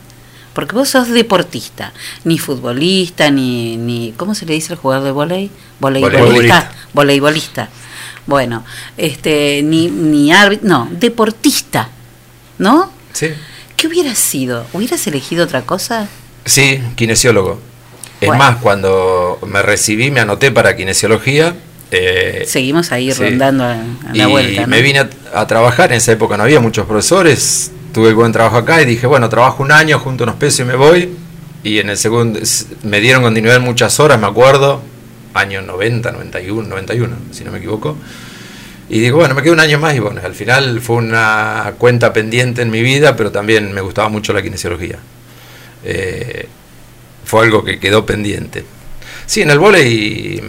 porque vos sos deportista, ni futbolista, ni, ni ¿cómo se le dice al jugador de volei? Voleibolista. Voleibolista. Voleibolista. Bueno, este, ni, ni árbitro, no, deportista, ¿no? Sí. ¿Qué hubieras sido? ¿Hubieras elegido otra cosa? Sí, kinesiólogo. Es Bueno. más, cuando me recibí, me anoté para kinesiología. eh, Seguimos ahí sí. rondando a, a y la vuelta. ¿no? me vine a, a trabajar, en esa época no había muchos profesores, tuve buen trabajo acá y dije, bueno, trabajo un año, junto unos pesos y me voy. Y en el segundo, me dieron continuidad en muchas horas, me acuerdo, año 90, 91, 91, si no me equivoco. Y digo, bueno, me quedo un año más y bueno, al final fue una cuenta pendiente en mi vida, pero también me gustaba mucho la kinesiología. Eh, fue algo que quedó pendiente. Sí, en el vóley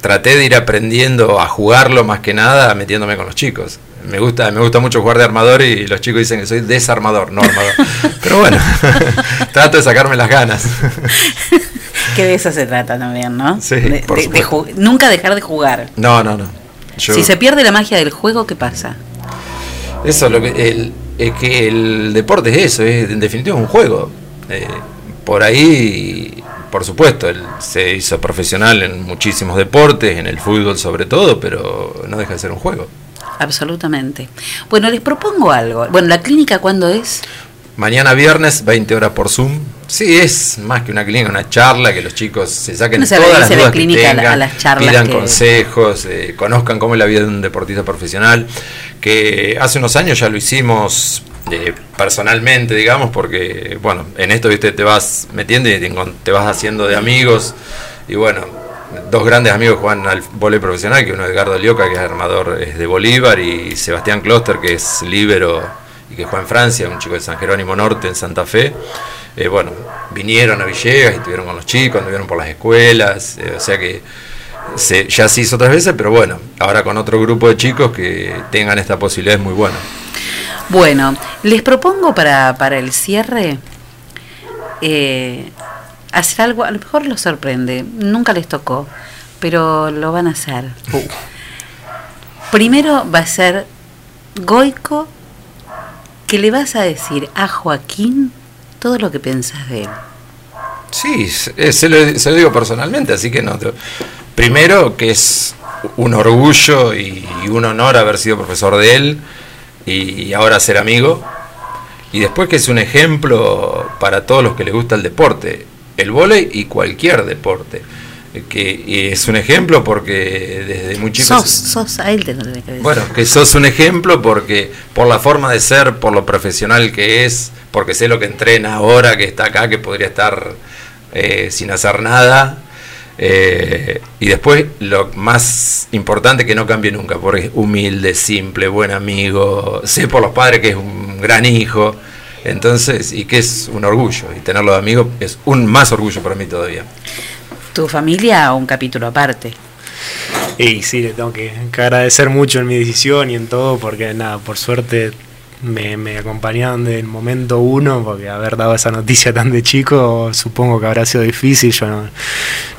traté de ir aprendiendo a jugarlo más que nada metiéndome con los chicos. Me gusta, me gusta mucho jugar de armador y los chicos dicen que soy desarmador, no armador. Pero bueno, trato de sacarme las ganas. Que de eso se trata también, ¿no? Sí, De- por de- de nunca dejar de jugar. No, no, no. Yo- Si se pierde la magia del juego, ¿qué pasa? Eso lo que el, es que el deporte es eso, es en definitiva un juego. Eh, por ahí, por supuesto, él se hizo profesional en muchísimos deportes, en el fútbol sobre todo, pero no deja de ser un juego. Absolutamente. Bueno, les propongo algo. Bueno, ¿la clínica cuándo es? Mañana viernes, 20 horas por Zoom. Sí, es más que una clínica, una charla, que los chicos se saquen No se todas las dice la dudas que clínica a la- tengan, a las charlas pidan que- consejos, eh, conozcan cómo es la vida de un deportista profesional, que hace unos años ya lo hicimos eh, personalmente, digamos, porque, bueno, en esto, viste, te vas metiendo y te, vas haciendo de amigos, y bueno, dos grandes amigos juegan al vóley profesional, que uno es Edgardo Lioca, que es armador es de Bolívar, y Sebastián Kloster, que es líbero y que juega en Francia, un chico de San Jerónimo Norte, en Santa Fe. Eh, bueno, vinieron a Villegas estuvieron con los chicos, anduvieron por las escuelas, eh, o sea que ya se hizo otras veces, pero bueno, ahora con otro grupo de chicos que tengan esta posibilidad es muy bueno. Bueno, les propongo para, para el cierre eh, hacer algo, a lo mejor los sorprende, nunca les tocó, pero lo van a hacer. Primero va a ser Goico, que le vas a decir a Joaquín todo lo que pensás de él. Sí, se, se lo, se lo digo personalmente, así que no. Primero, que es un orgullo y, un honor haber sido profesor de él y, ahora ser amigo. Y después que es un ejemplo para todos los que les gusta el deporte, el vóley y cualquier deporte. Que es un ejemplo porque desde muy chico... Sos, sos, a él te lo que decir. Bueno, que sos un ejemplo porque por la forma de ser, por lo profesional que es, porque sé lo que entrena ahora, que está acá, que podría estar eh, sin hacer nada. Eh, y después lo más importante que no cambie nunca, porque es humilde, simple, buen amigo, sé por los padres que es un gran hijo, entonces, y que es un orgullo, y tenerlo de amigo es un más orgullo para mí todavía. Tu familia, un capítulo aparte. Y sí, le tengo que, que agradecer mucho en mi decisión y en todo, porque nada, por suerte me, me acompañaron desde el momento uno, porque haber dado esa noticia tan de chico, supongo que habrá sido difícil, yo no,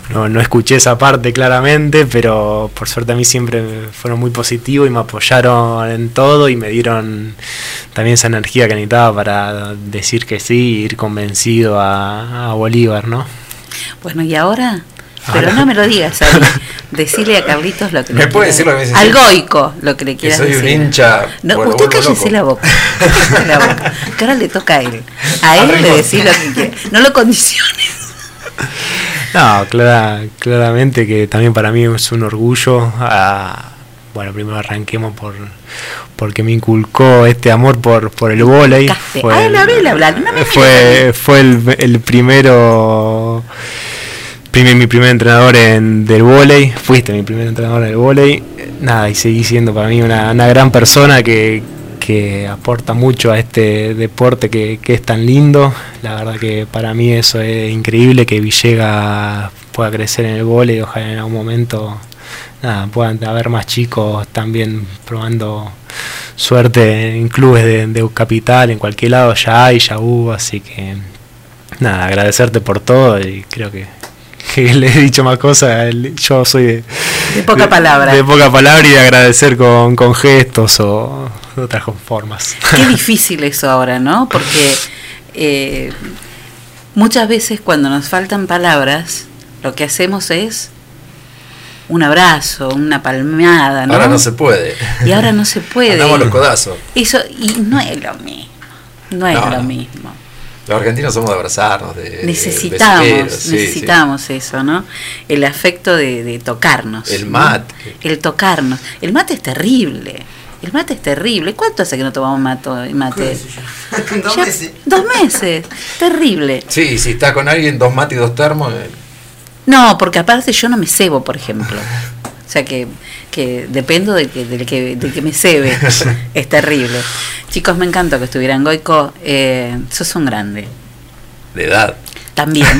no, no escuché esa parte claramente, pero por suerte a mí siempre fueron muy positivos y me apoyaron en todo y me dieron también esa energía que necesitaba para decir que sí ir convencido a, a Bolívar, ¿no? Bueno, y ahora, pero no me lo digas ahí. Decirle a Carlitos lo que ¿Me le puede quieras- decir lo que me dice Al siempre? goico, lo que le Que quieras soy un hincha. No, bueno, usted cállese la boca. Cállese la boca. Que ahora le toca a él. A él le decís lo que quiere. No lo condiciones. No, clara- claramente que también para mí es un orgullo. ah, bueno, primero arranquemos por porque me inculcó este amor por, por el. Fue Ah, el- la vela, me fue, fue el, el primero, primer, mi primer entrenador en, del vóley. Fuiste mi primer entrenador del vóley. Nada, y seguí siendo para mí una, una gran persona que, que aporta mucho a este deporte que, que es tan lindo. La verdad que para mí eso es increíble, que Villegas pueda crecer en el vóley y ojalá en algún momento nada, puedan haber más chicos también probando suerte en clubes de, de Capital, en cualquier lado ya hay, ya hubo, así que nada, agradecerte por todo y creo que, que le he dicho más cosas, yo soy de, De poca palabra. de poca palabra y de agradecer con, con gestos o de otras formas. Qué difícil eso ahora, ¿no? Porque eh, muchas veces cuando nos faltan palabras, lo que hacemos es un abrazo, una palmeada, ¿no? Ahora no se puede. Y ahora no se puede. Andamos los codazos. Eso, y no es lo mismo. No es No, lo mismo. Los argentinos somos de abrazarnos, de Necesitamos, sí, sí. necesitamos eso, ¿no? El afecto de, de tocarnos. El ¿no? mate. El tocarnos. El mate es terrible. El mate es terrible. ¿Cuánto hace que no tomamos mato, mate? Dos Ya- meses. Dos meses. Terrible. Sí, si está con alguien, dos mates y dos termos. eh, No, porque aparte yo no me cebo, por ejemplo. O sea que, que dependo del que, del que, del que me cebe. es terrible. Chicos, me encantó que estuvieran Goico. Eh, sos un grande. de edad. También.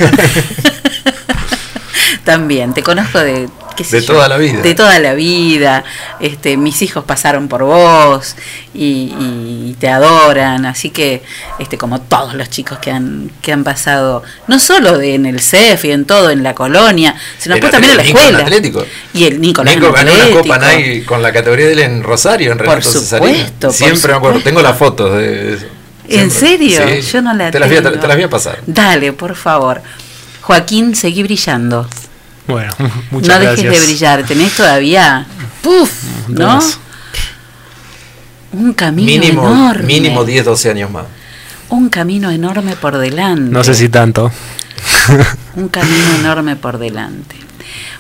También. Te conozco de. De yo, toda la vida. De toda la vida. Este, mis hijos pasaron por vos y, y te adoran. Así que, este, como todos los chicos que han, que han pasado, no solo de- en el CEF y en todo, en la colonia, sino después también en la escuela. Atlético. Y el Nicolás Nico ganó una. Copa Nike con la categoría de él en Rosario, en Por Renato Cesarini. supuesto, por Siempre me acuerdo. Tengo las fotos de eso. ¿En serio? Sí. Yo no la te las, voy a, tengo. te las voy a pasar. Dale, por favor. Joaquín, seguí brillando. Bueno, muchas no gracias. dejes de brillar, tenés todavía ¡puf! ¿no? Dudas. Un camino Mínimo, enorme. mínimo 10, 12 años más. Un camino enorme por delante. No sé si tanto. Un camino enorme por delante.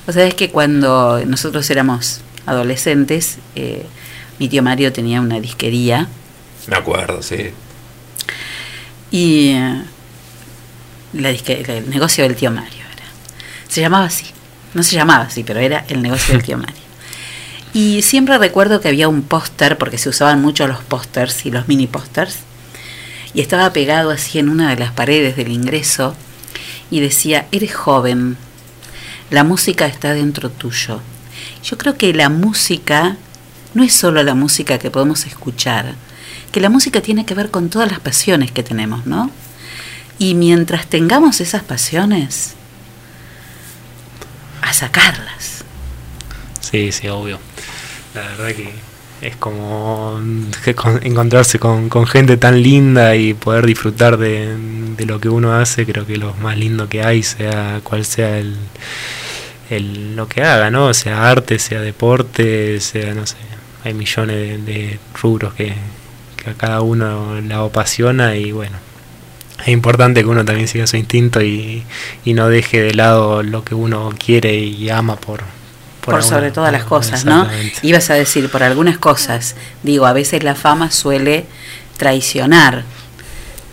Vos sabés que cuando nosotros éramos adolescentes, eh, mi tío Mario tenía una disquería Me acuerdo, sí. y eh, la disque- el negocio del tío Mario era. Se llamaba así. No se llamaba así, pero era el negocio del tío Mario. Y siempre recuerdo que había un póster, porque se usaban mucho los pósters y los mini pósters, y estaba pegado así en una de las paredes del ingreso, y decía, eres joven, la música está dentro tuyo. Yo creo que la música no es solo la música que podemos escuchar, que la música tiene que ver con todas las pasiones que tenemos, ¿no? Y mientras tengamos esas pasiones, sacarlas. Sí, sí, obvio. La verdad que es como encontrarse con, gente tan linda y poder disfrutar de, de lo que uno hace, creo que lo más lindo que hay, sea cual sea el, lo que haga, ¿no? Sea arte, sea deporte, sea, no sé, hay millones de, rubros que, a cada uno le apasiona y bueno, es importante que uno también siga su instinto y, y no deje de lado lo que uno quiere y ama por... Por, alguna- sobre todas las cosas, ¿no? Ibas a decir, por algunas cosas, digo, a veces la fama suele traicionar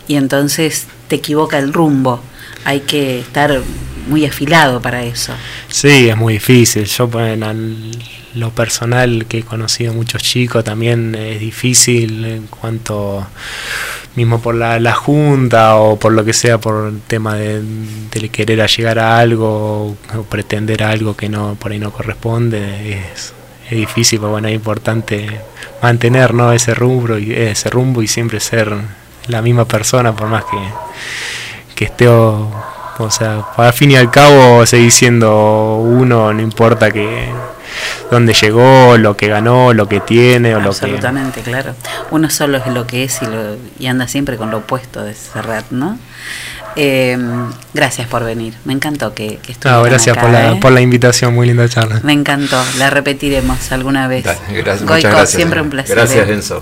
y entonces te equivoca el rumbo. Hay que estar muy afilado para eso. Sí, es muy difícil. Yo, bueno, en lo personal que he conocido muchos chicos también es difícil en cuanto mismo por la, la junta o por lo que sea, por el tema de, de querer llegar a algo o pretender algo que no por ahí no corresponde. Es, es difícil, pero bueno, es importante mantener ¿no? ese rumbo y ese rumbo y siempre ser la misma persona por más que, que esté o, o sea, al fin y al cabo seguir siendo uno, no importa que dónde llegó, lo que ganó, lo que tiene o lo que Absolutamente, claro. Uno solo es lo que es y, lo, y anda siempre con lo opuesto de Serrat, ¿no? Eh, gracias por venir. Me encantó que, que No, estuvieran gracias acá, por la, ¿eh? por la invitación, muy linda charla. Me encantó. La repetiremos alguna vez. Dale, gracias, Goico, muchas gracias. siempre un placer. Gracias, ¿eh? Enzo.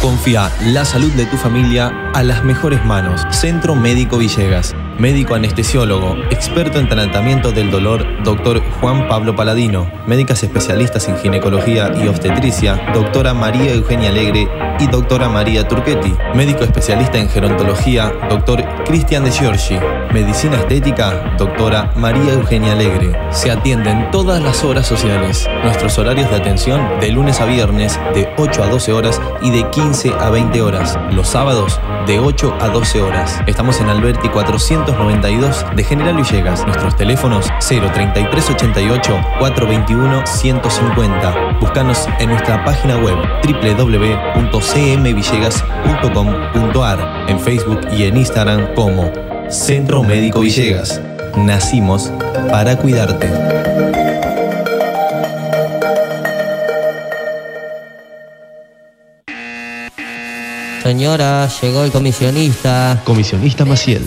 Confía la salud de tu familia a las mejores manos. Centro Médico Villegas. Médico anestesiólogo, experto en tratamiento del dolor, doctor Juan Pablo Paladino. Médicas especialistas en ginecología y obstetricia, doctora María Eugenia Alegre y doctora María Turquetti. Médico especialista en gerontología, doctor Cristian de Giorgi. Medicina estética, doctora María Eugenia Alegre. Se atienden todas las horas sociales. Nuestros horarios de atención de lunes a viernes de 8 a 12 horas y de 15 a 20 horas. Los sábados de 8 a 12 horas. Estamos en Alberti 492 de General Villegas. Nuestros teléfonos 03388 421 150. Búscanos en nuestra página web www.cmvillegas.com.ar, en Facebook y en Instagram como Centro Médico Villegas. Nacimos para cuidarte. Señora, llegó el comisionista. Comisionista Maciel.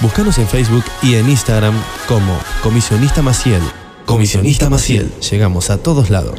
Búscanos en Facebook y en Instagram como Comisionista Maciel. Comisionista Maciel. Llegamos a todos lados.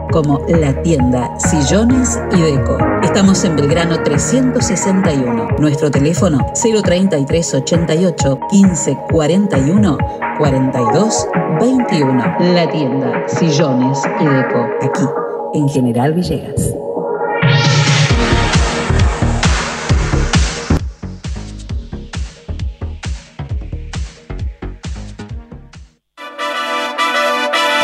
como La Tienda Sillones y Deco. Estamos en Belgrano 361. Nuestro teléfono 033 88 15 41 42 21. La Tienda Sillones y Deco. Aquí, en General Villegas.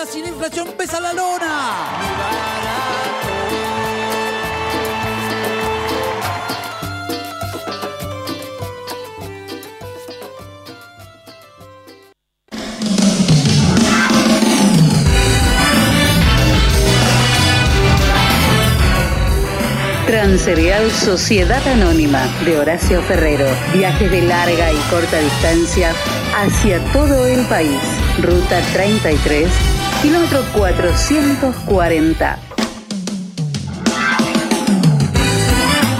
La inflación pesa la lona. Transerial Sociedad Anónima de Horacio Ferrero. Viajes de larga y corta distancia hacia todo el país. Ruta 33, kilómetro 440.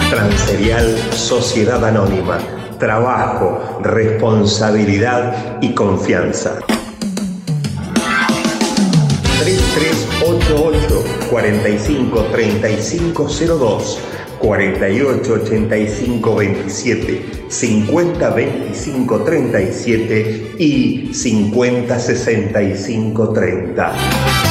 Transerial Sociedad Anónima. Trabajo, responsabilidad y confianza. 3388 45 3502 48 85 27 50 25 37 y 50 65 30.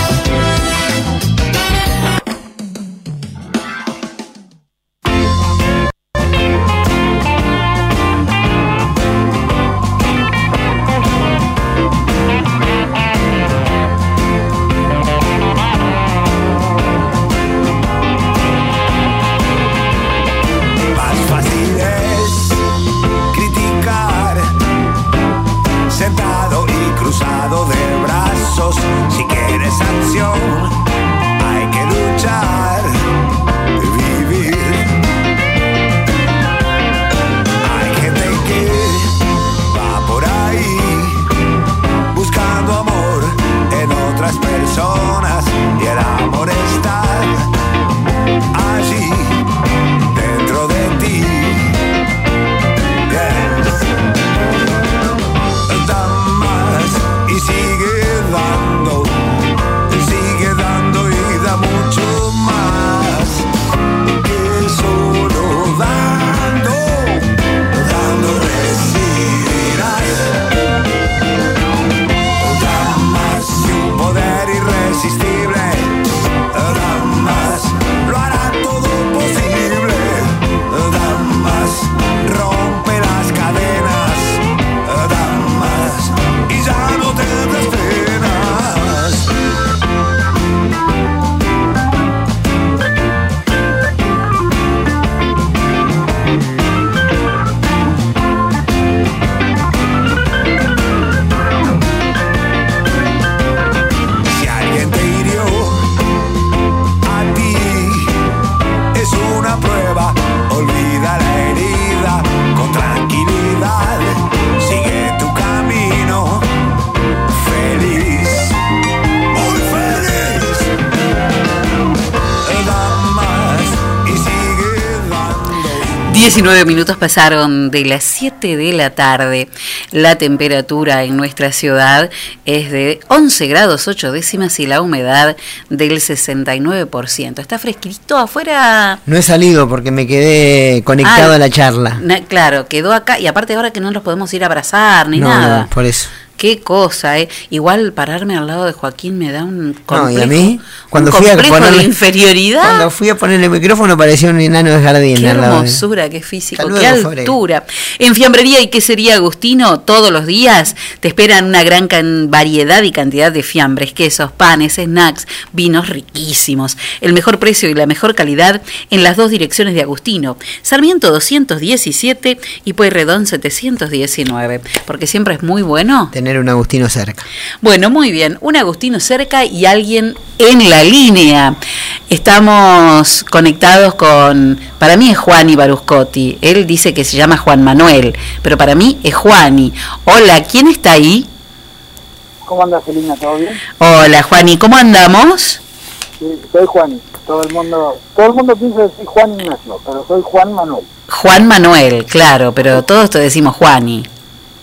19 minutos pasaron de las 7 de la tarde. La temperatura en nuestra ciudad es de 11 grados 8 décimas y la humedad del 69%. Está fresquito afuera. No he salido porque me quedé conectado Ah, a la charla. Claro, quedó acá y aparte ahora que no nos podemos ir a abrazar ni no, nada. no, por eso. Qué cosa, ¿eh? Igual pararme al lado de Joaquín me da un complejo, No, y a mí, cuando un fui a de ponerle- inferioridad. Cuando fui a ponerle el micrófono parecía un enano de jardín. Qué de- hermosura, qué físico, qué altura. En Fiambrería y Quesería Agustino, todos los días te esperan una gran can- variedad y cantidad de fiambres, quesos, panes, snacks, vinos riquísimos. El mejor precio y la mejor calidad en las dos direcciones de Agustino. Sarmiento 217 y Pueyrredón 719. Porque siempre es muy bueno Tener un Agustino cerca. bueno, muy bien. Un Agustino cerca y alguien en la línea. Estamos conectados con, para mí es Juani Baruscotti. Él dice que se llama Juan Manuel, pero para mí es Juani. Hola, ¿quién está ahí? ¿Cómo andas, Celina? ¿Todo bien? Hola, Juani, ¿cómo andamos? Sí, soy Juan. Todo el mundo, todo el mundo piensa decir Juan Ignacio, pero soy Juan Manuel. Juan Manuel, claro, pero todos te decimos Juani.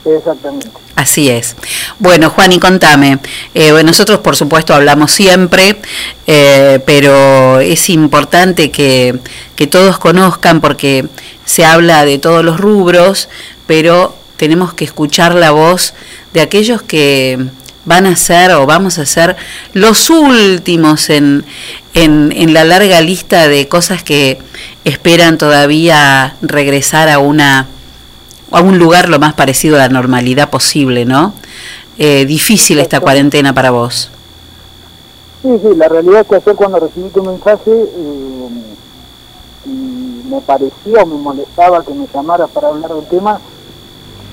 Exactamente. Así es. Bueno, Juan, y contame. Eh, nosotros, por supuesto, hablamos siempre, eh, pero es importante que, que todos conozcan porque se habla de todos los rubros, pero tenemos que escuchar la voz de aquellos que van a ser o vamos a ser los últimos en, en, en la larga lista de cosas que esperan todavía regresar a una a un lugar lo más parecido a la normalidad posible, ¿no? Eh, difícil esta cuarentena para vos. Sí, sí, la realidad es que ayer cuando recibí tu mensaje eh, y me pareció, me molestaba que me llamaras para hablar del tema,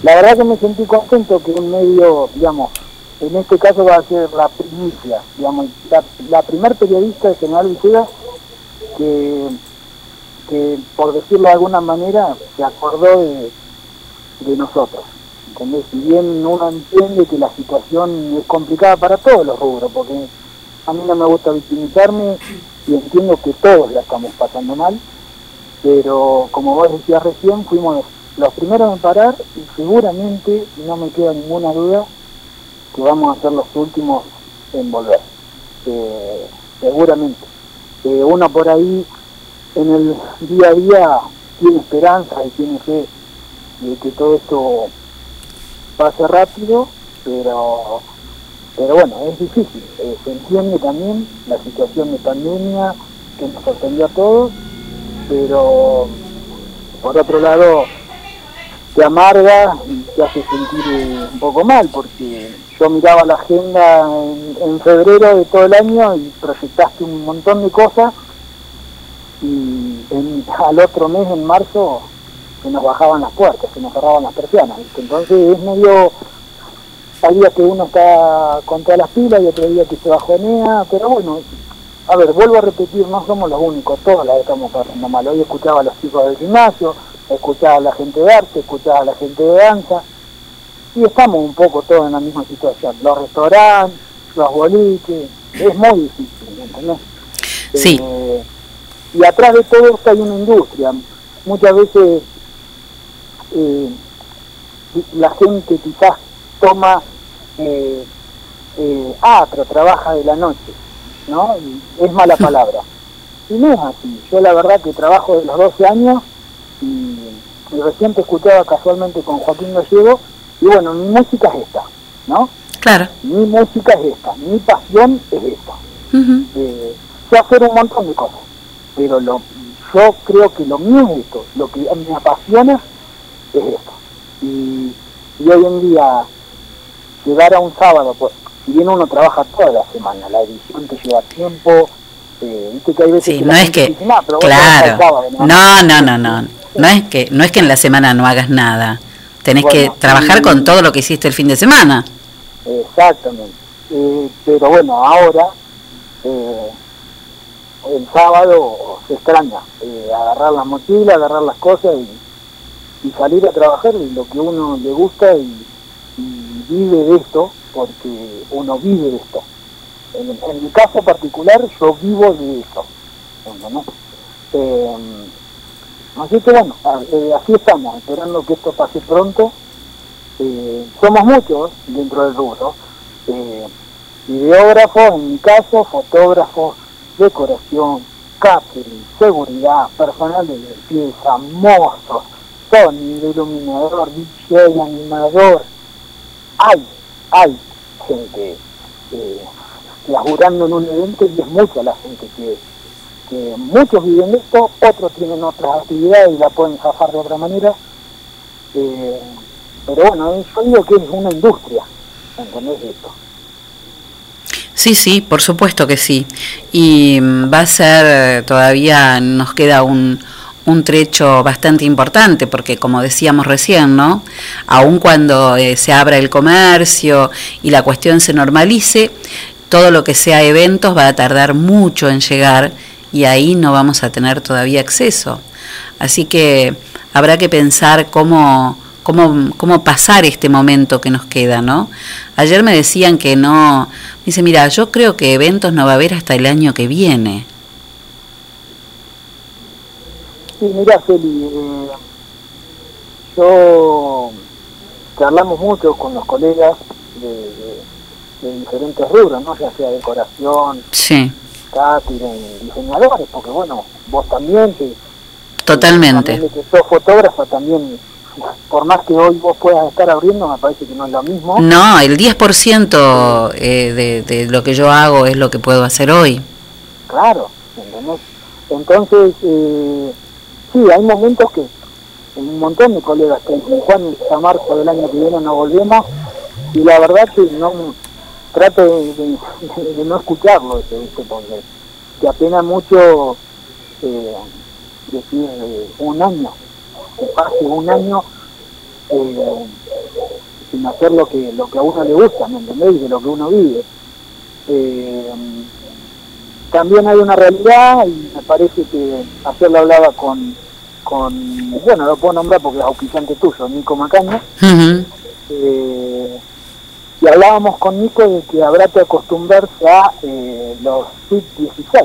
la verdad que me sentí contento que un medio, digamos, en este caso va a ser la primicia, digamos, la, la primer periodista de General Villegas que, que, por decirlo de alguna manera, se acordó de, de nosotros. ¿entendés? Si bien uno entiende que la situación es complicada para todos los rubros, porque a mí no me gusta victimizarme y entiendo que todos la estamos pasando mal, pero como vos decías recién, fuimos los, primeros en parar y seguramente, no me queda ninguna duda, que vamos a ser los últimos en volver. Eh, seguramente. Eh, uno por ahí en el día a día tiene esperanza y tiene fe de que todo esto pase rápido, pero pero bueno, es difícil. Eh, se entiende también la situación de pandemia que nos sorprendió a todos, pero por otro lado te amarga y te hace sentir un poco mal, porque yo miraba la agenda en, febrero de todo el año y proyectaste un montón de cosas y al otro mes, en marzo, se nos bajaban las puertas, se nos cerraban las persianas. ¿viste? Entonces es medio hay días que uno está con todas las pilas y otro día que se bajonea, pero bueno, a ver, vuelvo a repetir, no somos los únicos, todos la estamos pasando mal. Hoy escuchaba a los chicos del gimnasio, escuchaba a la gente de arte, escuchaba a la gente de danza, y estamos un poco todos en la misma situación. Los restaurantes, los boliches, es muy difícil, ¿entendés? Sí. Eh, y atrás de todo esto hay una industria. Muchas veces eh, la gente quizás toma, eh, eh, ah, pero trabaja de la noche, ¿no? Y es mala palabra. Y no es así. Yo la verdad que trabajo de los 12 años y, y recién te escuchaba casualmente con Joaquín Gallego y bueno, mi música es esta, ¿no? Claro. Mi música es esta, mi pasión es esta. Eh, sé hacer un montón de cosas, pero lo, yo creo que lo mío es esto, lo que me apasiona es esto. Y, y hoy en día llegar a un sábado, pues si bien uno trabaja toda la semana, la edición te lleva tiempo, eh, viste que hay veces Sí, que no es que, dice, "No, pero vos trabajás el claro, sábado", ¿no? no, no, no, no, no es que, no es que en la semana no hagas nada, tenés que trabajar y- con todo lo que hiciste el fin de semana. Exactamente. Eh, pero bueno, ahora, eh, el sábado se extraña eh, agarrar la mochila, agarrar las cosas y, y salir a trabajar y lo que uno le gusta y, vive de esto, porque uno vive de esto. En, mi caso particular, yo vivo de esto. Eh, así que bueno, eh, así estamos, esperando que esto pase pronto eh, somos muchos dentro del rubro, eh, en mi caso, fotógrafos, decoración, catering, seguridad, personal de limpieza, mozos, sonido, iluminador, DJ, animador. Hay, hay gente eh, laburando en un evento y es mucha la gente que, que muchos viven de esto, otros tienen otras actividades y la pueden zafar de otra manera. Eh, pero bueno, yo digo que es una industria, ¿entendés esto? Sí, sí, por supuesto que sí. Y mm, va a ser, eh, todavía nos queda un, un trecho bastante importante, porque como decíamos recién, ¿no? Aun cuando eh, se abra el comercio y la cuestión se normalice, todo lo que sea eventos va a tardar mucho en llegar y ahí no vamos a tener todavía acceso. Así que habrá que pensar cómo, cómo, cómo pasar este momento que nos queda, ¿no? Ayer me decían que no, dice, mira, yo creo que eventos no va a haber hasta el año que viene. Sí, mira, Feli, eh, yo charlamos mucho con los colegas de, de- de diferentes rubros, ¿no? Ya sea decoración, Sí, catering, diseñadores, porque bueno, vos también, que totalmente. también que sos fotógrafa, también, por más que hoy vos puedas estar abriendo, me parece que no es lo mismo. No, el 10% eh, de, de lo que yo hago es lo que puedo hacer hoy. Claro, ¿entendés? Entonces, eh, sí, hay momentos que un montón de colegas que en Juan a marzo del año que viene no volvemos y la verdad que no trato de, no escucharlo ese, ¿viste? porque te apena mucho eh, decir eh, un año, que pase un año eh, sin hacer lo que lo que a uno le gusta, ¿me entendés? De lo que uno vive. Eh, también hay una realidad y me parece que ayer lo hablaba con, con bueno, lo puedo nombrar porque es auspiciante tuyo, Nico Macaña, Ujú. eh, y hablábamos con Nico de que habrá que acostumbrarse a eh, los SIP 16,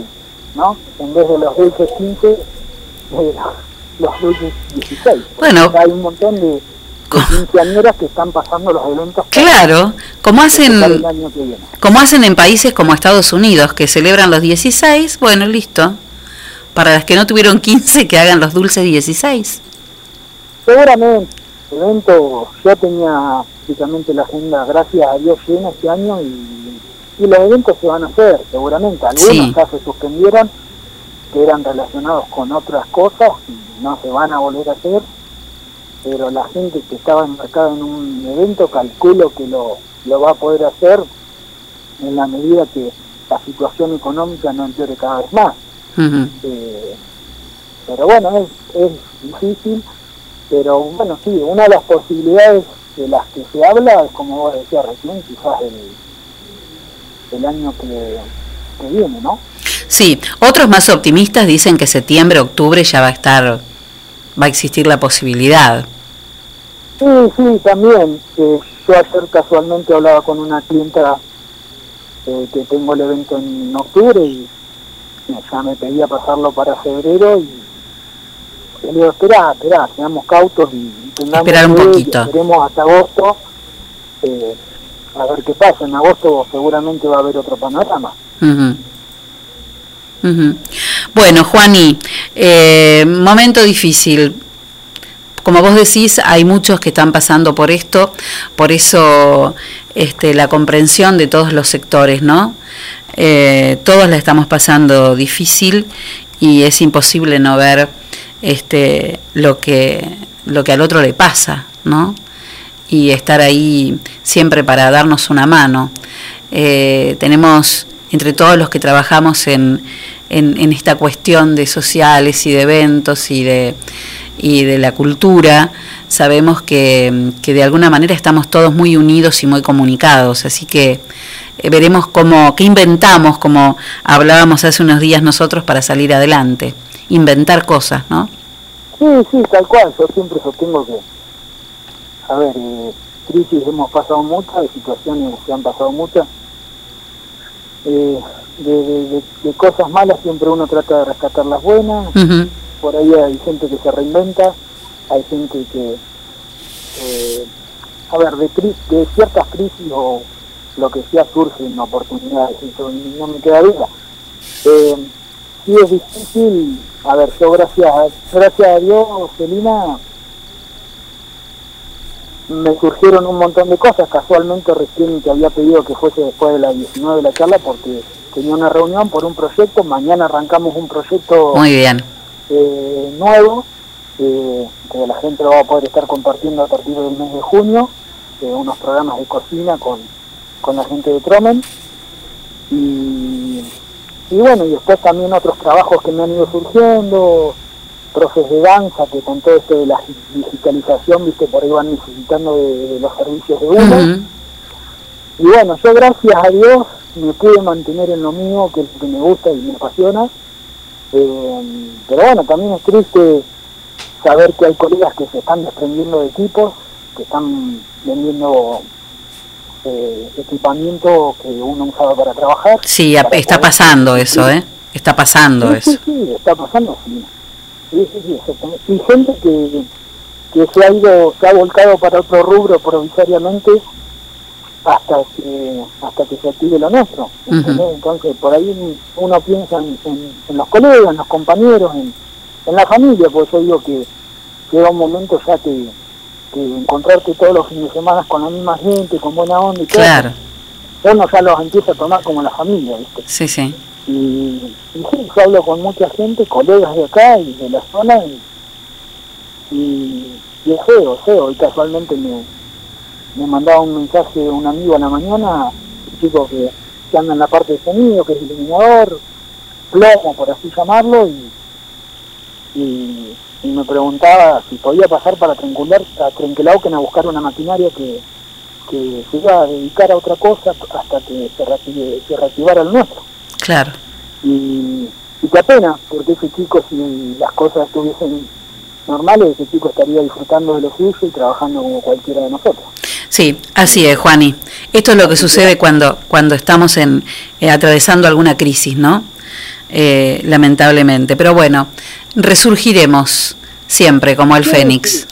¿no? En vez de los dulces 15, eh, los dulces 16. Bueno. hay un montón de, de quinceañeras que están pasando los eventos Claro, como el hacen, como hacen en países como Estados Unidos, que celebran los 16, bueno, listo. Para las que no tuvieron 15, que hagan los dulces 16. Seguramente, evento, yo tenía prácticamente la agenda, gracias a Dios, llena este año y, y los eventos se van a hacer, seguramente. Algunos Sí. ya se suspendieron, que eran relacionados con otras cosas y no se van a volver a hacer, pero la gente que estaba embarcada en un evento calculo que lo, lo va a poder hacer en la medida que la situación económica no empeore cada vez más. Eh, pero bueno, es, es difícil, pero bueno, sí, una de las posibilidades de las que se habla, es como vos decías recién, quizás el, el año que, que viene, ¿no? Sí, otros más optimistas dicen que septiembre, octubre ya va a estar, va a existir la posibilidad. Sí, sí, también. eh, yo ayer casualmente hablaba con una clienta eh, que tengo el evento en octubre y ya me pedía pasarlo para febrero y le digo, esperá, esperá, seamos cautos y, tengamos Esperar un poquito. Esperemos hasta agosto, eh, a ver qué pasa. En agosto seguramente va a haber otro panorama. Ujú. Ujú. Bueno, Juani, eh, momento difícil. Como vos decís, hay muchos que están pasando por esto, por eso este, la comprensión de todos los sectores, ¿no? Eh, todos la estamos pasando difícil y es imposible no ver este, lo, que, lo que al otro le pasa, ¿no? Y estar ahí siempre para darnos una mano. Eh, tenemos entre todos los que trabajamos en, en, en esta cuestión de sociales y de eventos y de, y de la cultura, sabemos que, que de alguna manera estamos todos muy unidos y muy comunicados, así que eh, veremos cómo, qué inventamos, como hablábamos hace unos días nosotros, para salir adelante, inventar cosas, ¿no? Sí, sí, tal cual. Yo siempre sostengo que, a ver, eh, crisis hemos pasado muchas, de situaciones se han pasado muchas. Eh, de, de- de- de cosas malas siempre uno trata de rescatar las buenas. Ujú. Por ahí hay gente que se reinventa, hay gente que, eh, a ver, de, de ciertas crisis o lo que sea surgen oportunidades, eso no me queda duda. Eh, sí es difícil, a ver, yo gracias, gracias a Dios, Celina, me surgieron un montón de cosas, casualmente recién te había pedido que fuese después de las 19 de la charla porque tenía una reunión por un proyecto, mañana arrancamos un proyecto Muy bien. Eh, nuevo, eh, que la gente lo va a poder estar compartiendo a partir del mes de junio, eh, unos programas de cocina con, con la gente de Tromen. Y, y bueno, y después también otros trabajos que me han ido surgiendo, profes de danza que con todo esto de la digitalización, viste, por ahí van necesitando de, de los servicios de uno. Y bueno, yo gracias a Dios me pude mantener en lo mío, que es lo que me gusta y me apasiona. Eh, pero bueno, también es triste saber que hay colegas que se están desprendiendo de equipos, que están vendiendo eh, equipamiento que uno usaba para trabajar. Sí, para está pasando eso, ¿eh? Está pasando Sí, eso. sí, sí, está pasando, sí. Y gente que, que se ha ido, se ha volcado para otro rubro provisoriamente hasta que hasta que se active lo nuestro. Entonces, por ahí uno piensa en, en- en los colegas, en los compañeros, en, en la familia, porque yo digo que llega un momento ya que, que encontrarte todos los fines de semana con la misma gente, con buena onda y todo, Claro, uno ya los empieza a tomar como la familia, ¿viste? sí, sí. Y, y sí, yo hablo con mucha gente, colegas de acá y de la zona, y, y, y es feo, feo. Hoy casualmente me, me mandaba un mensaje un amigo a la mañana, un chico que, que anda en la parte de sonido, que es iluminador, plomo, por así llamarlo, y, y, y me preguntaba si podía pasar para Trencular, a Trenquelauquen a buscar una maquinaria que, que se iba a dedicar a otra cosa hasta que se, reactive- se reactivara el nuestro Claro. y, y qué pena, porque ese chico, si las cosas estuviesen normales, ese chico estaría disfrutando de lo suyo y trabajando como cualquiera de nosotros. Sí, así es, Juani. Esto es lo que sucede cuando, cuando estamos en, eh, atravesando alguna crisis, ¿no? Eh, lamentablemente. Pero bueno, resurgiremos siempre como el Sí, Fénix. sí.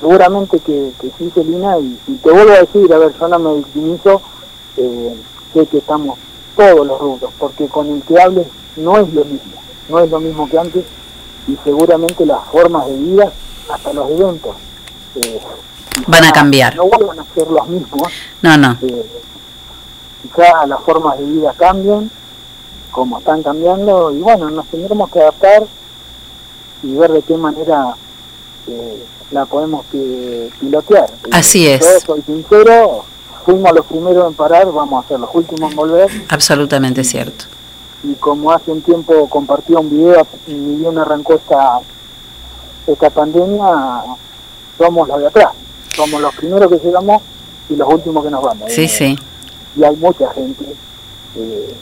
Seguramente que, que sí, Celina, y, y te vuelvo a decir, a ver, yo no me victimizo, eh, sé que estamos todos los rubros, porque con el que hables no es lo mismo, no es lo mismo que antes, y seguramente las formas de vida, hasta los eventos, eh, Van a cambiar. no vuelvan a ser los mismos, No, no. eh, quizá las formas de vida cambian, como están cambiando, y bueno, nos tendremos que adaptar y ver de qué manera eh, la podemos pi- pilotear. Eh, Así es. Yo soy sincero, fuimos los primeros en parar, vamos a ser los últimos en volver, Absolutamente cierto. y como hace un tiempo compartí un video, y bien arrancó esta, esta pandemia, somos los de atrás, somos los primeros que llegamos y los últimos que nos vamos. Sí, sí. Y hay mucha gente eh,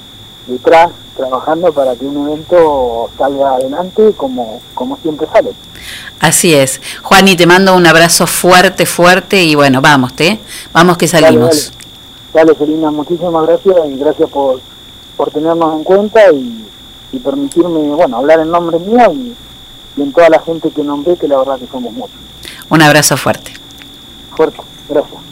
detrás trabajando para que un evento salga adelante como, como siempre sale. Así es. Juan, y te mando un abrazo fuerte, fuerte y bueno, vamos, te, vamos que salimos. Dale, Selina, muchísimas gracias y gracias por, por tenernos en cuenta y, permitirme, bueno, hablar en nombre mío y, y en toda la gente que nombré, que la verdad que somos muchos. Un abrazo fuerte. Fuerte, gracias.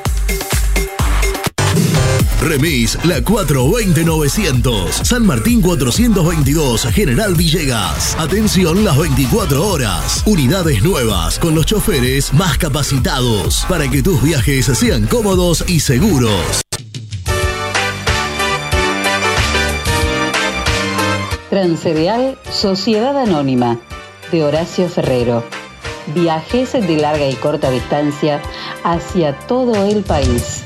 Remis La 420-900. San Martín 422, General Villegas. Atención las 24 horas. Unidades nuevas con los choferes más capacitados para que tus viajes sean cómodos y seguros. Transcereal Sociedad Anónima de Horacio Ferrero. Viajes de larga y corta distancia hacia todo el país.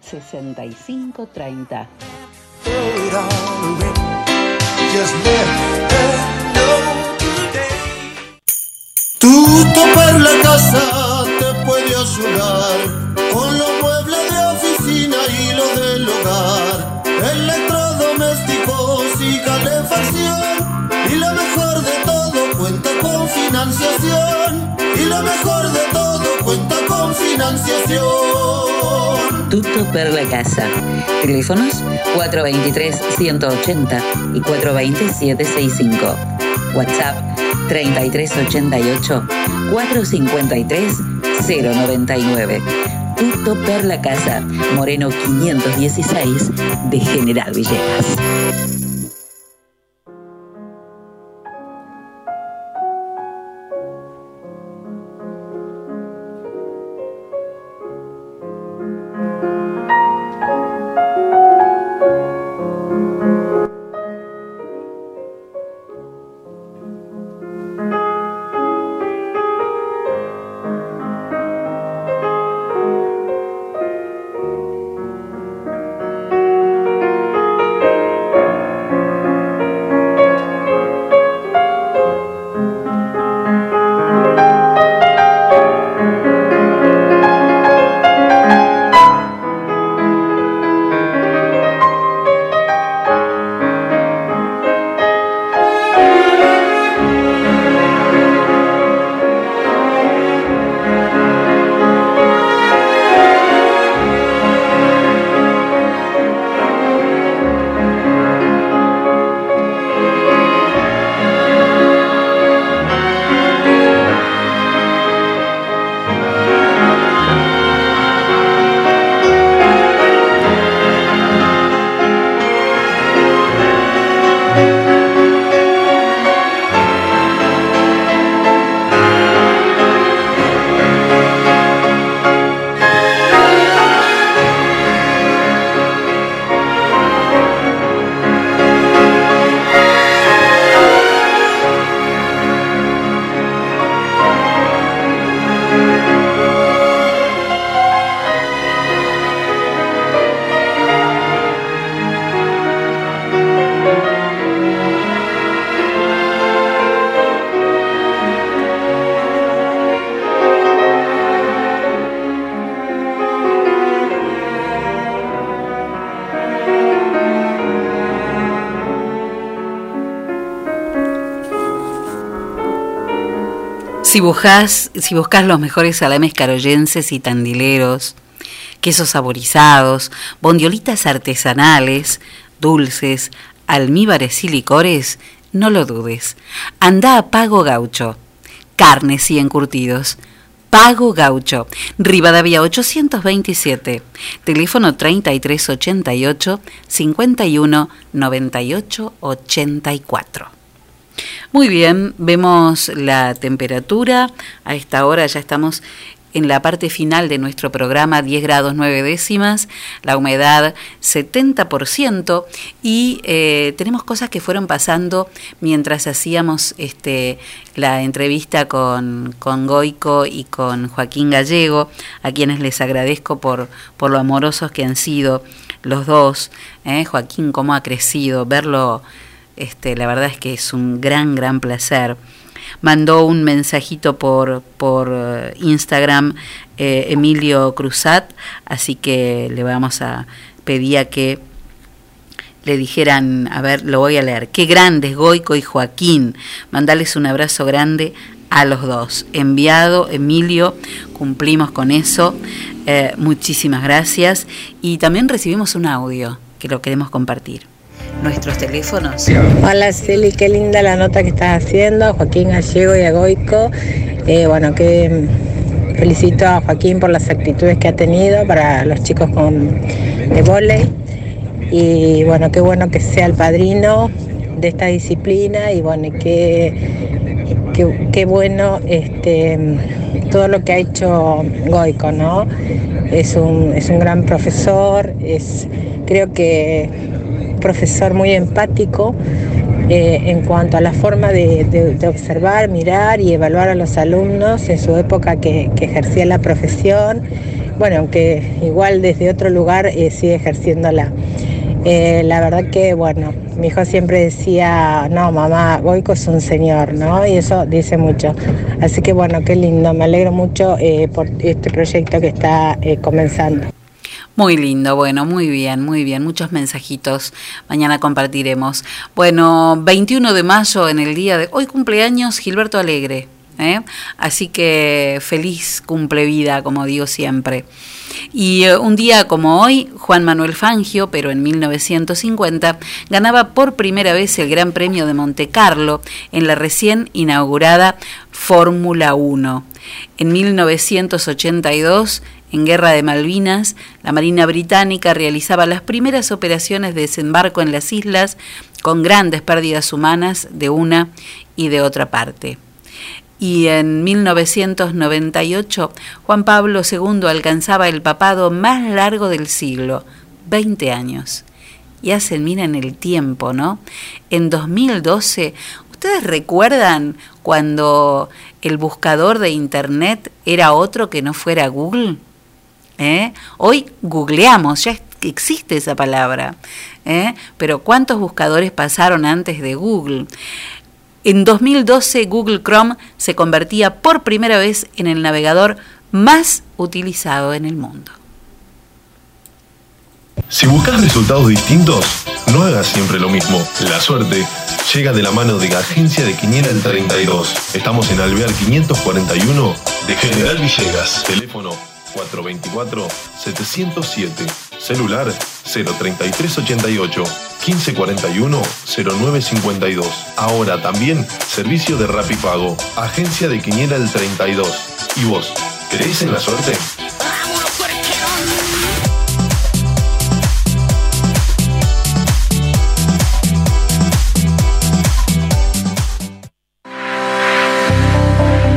65 30. Tu topar la casa te puede ayudar con los muebles de oficina y los del hogar, electrodomésticos y calefacción. Y lo mejor de todo cuenta con financiación. Y lo mejor de todo cuenta con financiación. Tuto Perla Casa. Teléfonos 423-180 y 420-765. WhatsApp 3388-453-099. Tuto Perla Casa, Moreno 516 de General Villegas. Si buscas, los mejores salames caroyenses y tandileros, quesos saborizados, bondiolitas artesanales, dulces, almíbares y licores, no lo dudes. Anda a Pago Gaucho. Carnes y encurtidos. Pago Gaucho, Rivadavia 827, teléfono 3388 51 98 84. Muy bien, vemos la temperatura. A esta hora ya estamos en la parte final de nuestro programa 10 grados 9 décimas, la humedad 70% y eh, tenemos cosas que fueron pasando mientras hacíamos este, la entrevista con, con Goico y con Joaquín Gallego, a quienes les agradezco por, por lo amorosos que han sido los dos. ¿eh? Joaquín, cómo ha crecido, verlo, este, la verdad es que es un gran, gran placer. Mandó un mensajito por, por eh, Instagram eh, Emilio Cruzat, así que le vamos a pedir a que le dijeran, a ver, lo voy a leer, qué grandes Goico y Joaquín, mandarles un abrazo grande a los dos. Enviado, Emilio, cumplimos con eso, eh, muchísimas gracias. Y también recibimos un audio que lo queremos compartir nuestros teléfonos. Hola Celi, qué linda la nota que estás haciendo, Joaquín Gallego y Agoico. Eh, bueno, que felicito a Joaquín por las actitudes que ha tenido para los chicos con de volei. Y bueno, qué bueno que sea el padrino de esta disciplina y bueno, qué, qué, qué bueno este, todo lo que ha hecho Goico, ¿no? Es un, es un gran profesor, es, creo que profesor muy empático eh, en cuanto a la forma de, observar, mirar y evaluar a los alumnos en su época que, ejercía la profesión. Bueno, aunque igual desde otro lugar eh, sigue ejerciéndola. Eh, la verdad que, bueno, mi hijo siempre decía, no, mamá, Goico es un señor, ¿no? Y eso dice mucho. Así que, bueno, qué lindo, me alegro mucho eh, por este proyecto que está comenzando. Muy lindo, bueno, muy bien, muy bien, muchos mensajitos. Mañana compartiremos. Bueno, 21 de mayo en el día de hoy cumpleaños Gilberto Alegre. ¿eh? Así que feliz cumple vida, como digo siempre. Y eh, un día como hoy, Juan Manuel Fangio, pero en 1950, ganaba por primera vez el Gran Premio de Monte Carlo en la recién inaugurada Fórmula 1. En 1982, en Guerra de Malvinas, la Marina Británica realizaba las primeras operaciones de desembarco en las islas con grandes pérdidas humanas de una y de otra parte. Y en 1998, Juan Pablo II alcanzaba el papado más largo del siglo, 20 años. Y hacen, miren el tiempo, ¿no? En 2012, ¿ustedes recuerdan cuando el buscador de Internet era otro que no fuera Google? ¿Eh? Hoy googleamos, ya existe esa palabra, ¿eh? pero ¿cuántos buscadores pasaron antes de Google? En 2012 Google Chrome se convertía por primera vez en el navegador más utilizado en el mundo. Si buscas resultados distintos, no hagas siempre lo mismo. La suerte llega de la mano de Agencia de Quiniela el 32. Estamos en Alvear 541 de General Villegas. Teléfono 424-707. Celular 03388 1541 0952. Ahora también servicio de Rapipago. Agencia de Quiniela el 32. ¿Y vos? ¿Crees en la suerte?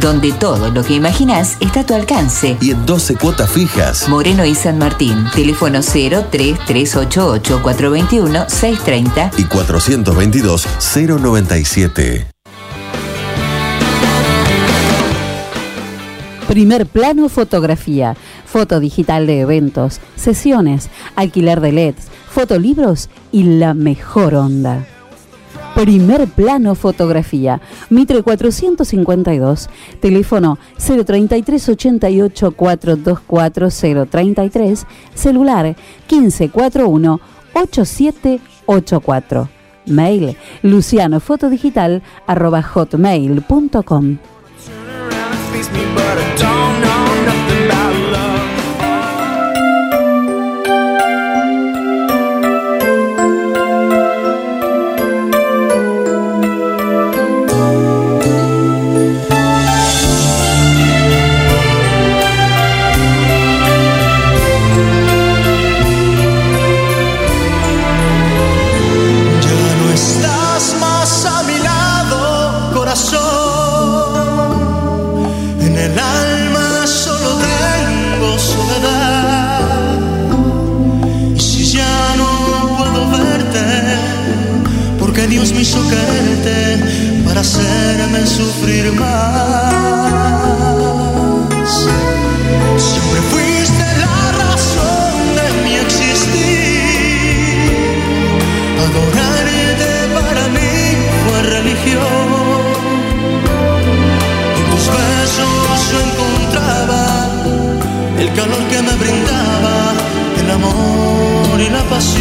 Donde todo lo que imaginas está a tu alcance. Y en 12 cuotas fijas. Moreno y San Martín. Teléfono 03388 421 630 Y 422 097. Primer plano fotografía, foto digital de eventos, sesiones, alquiler de LEDs, fotolibros y la mejor onda. Primer plano fotografía, Mitre 452, teléfono 033 88 424 033, celular 1541 8784. Mail lucianofotodigital arroba hotmail.com. Siempre fuiste la razón de mi existir. Adorarte para mí fue religión. En tus besos yo encontraba el calor que me brindaba el amor y la pasión.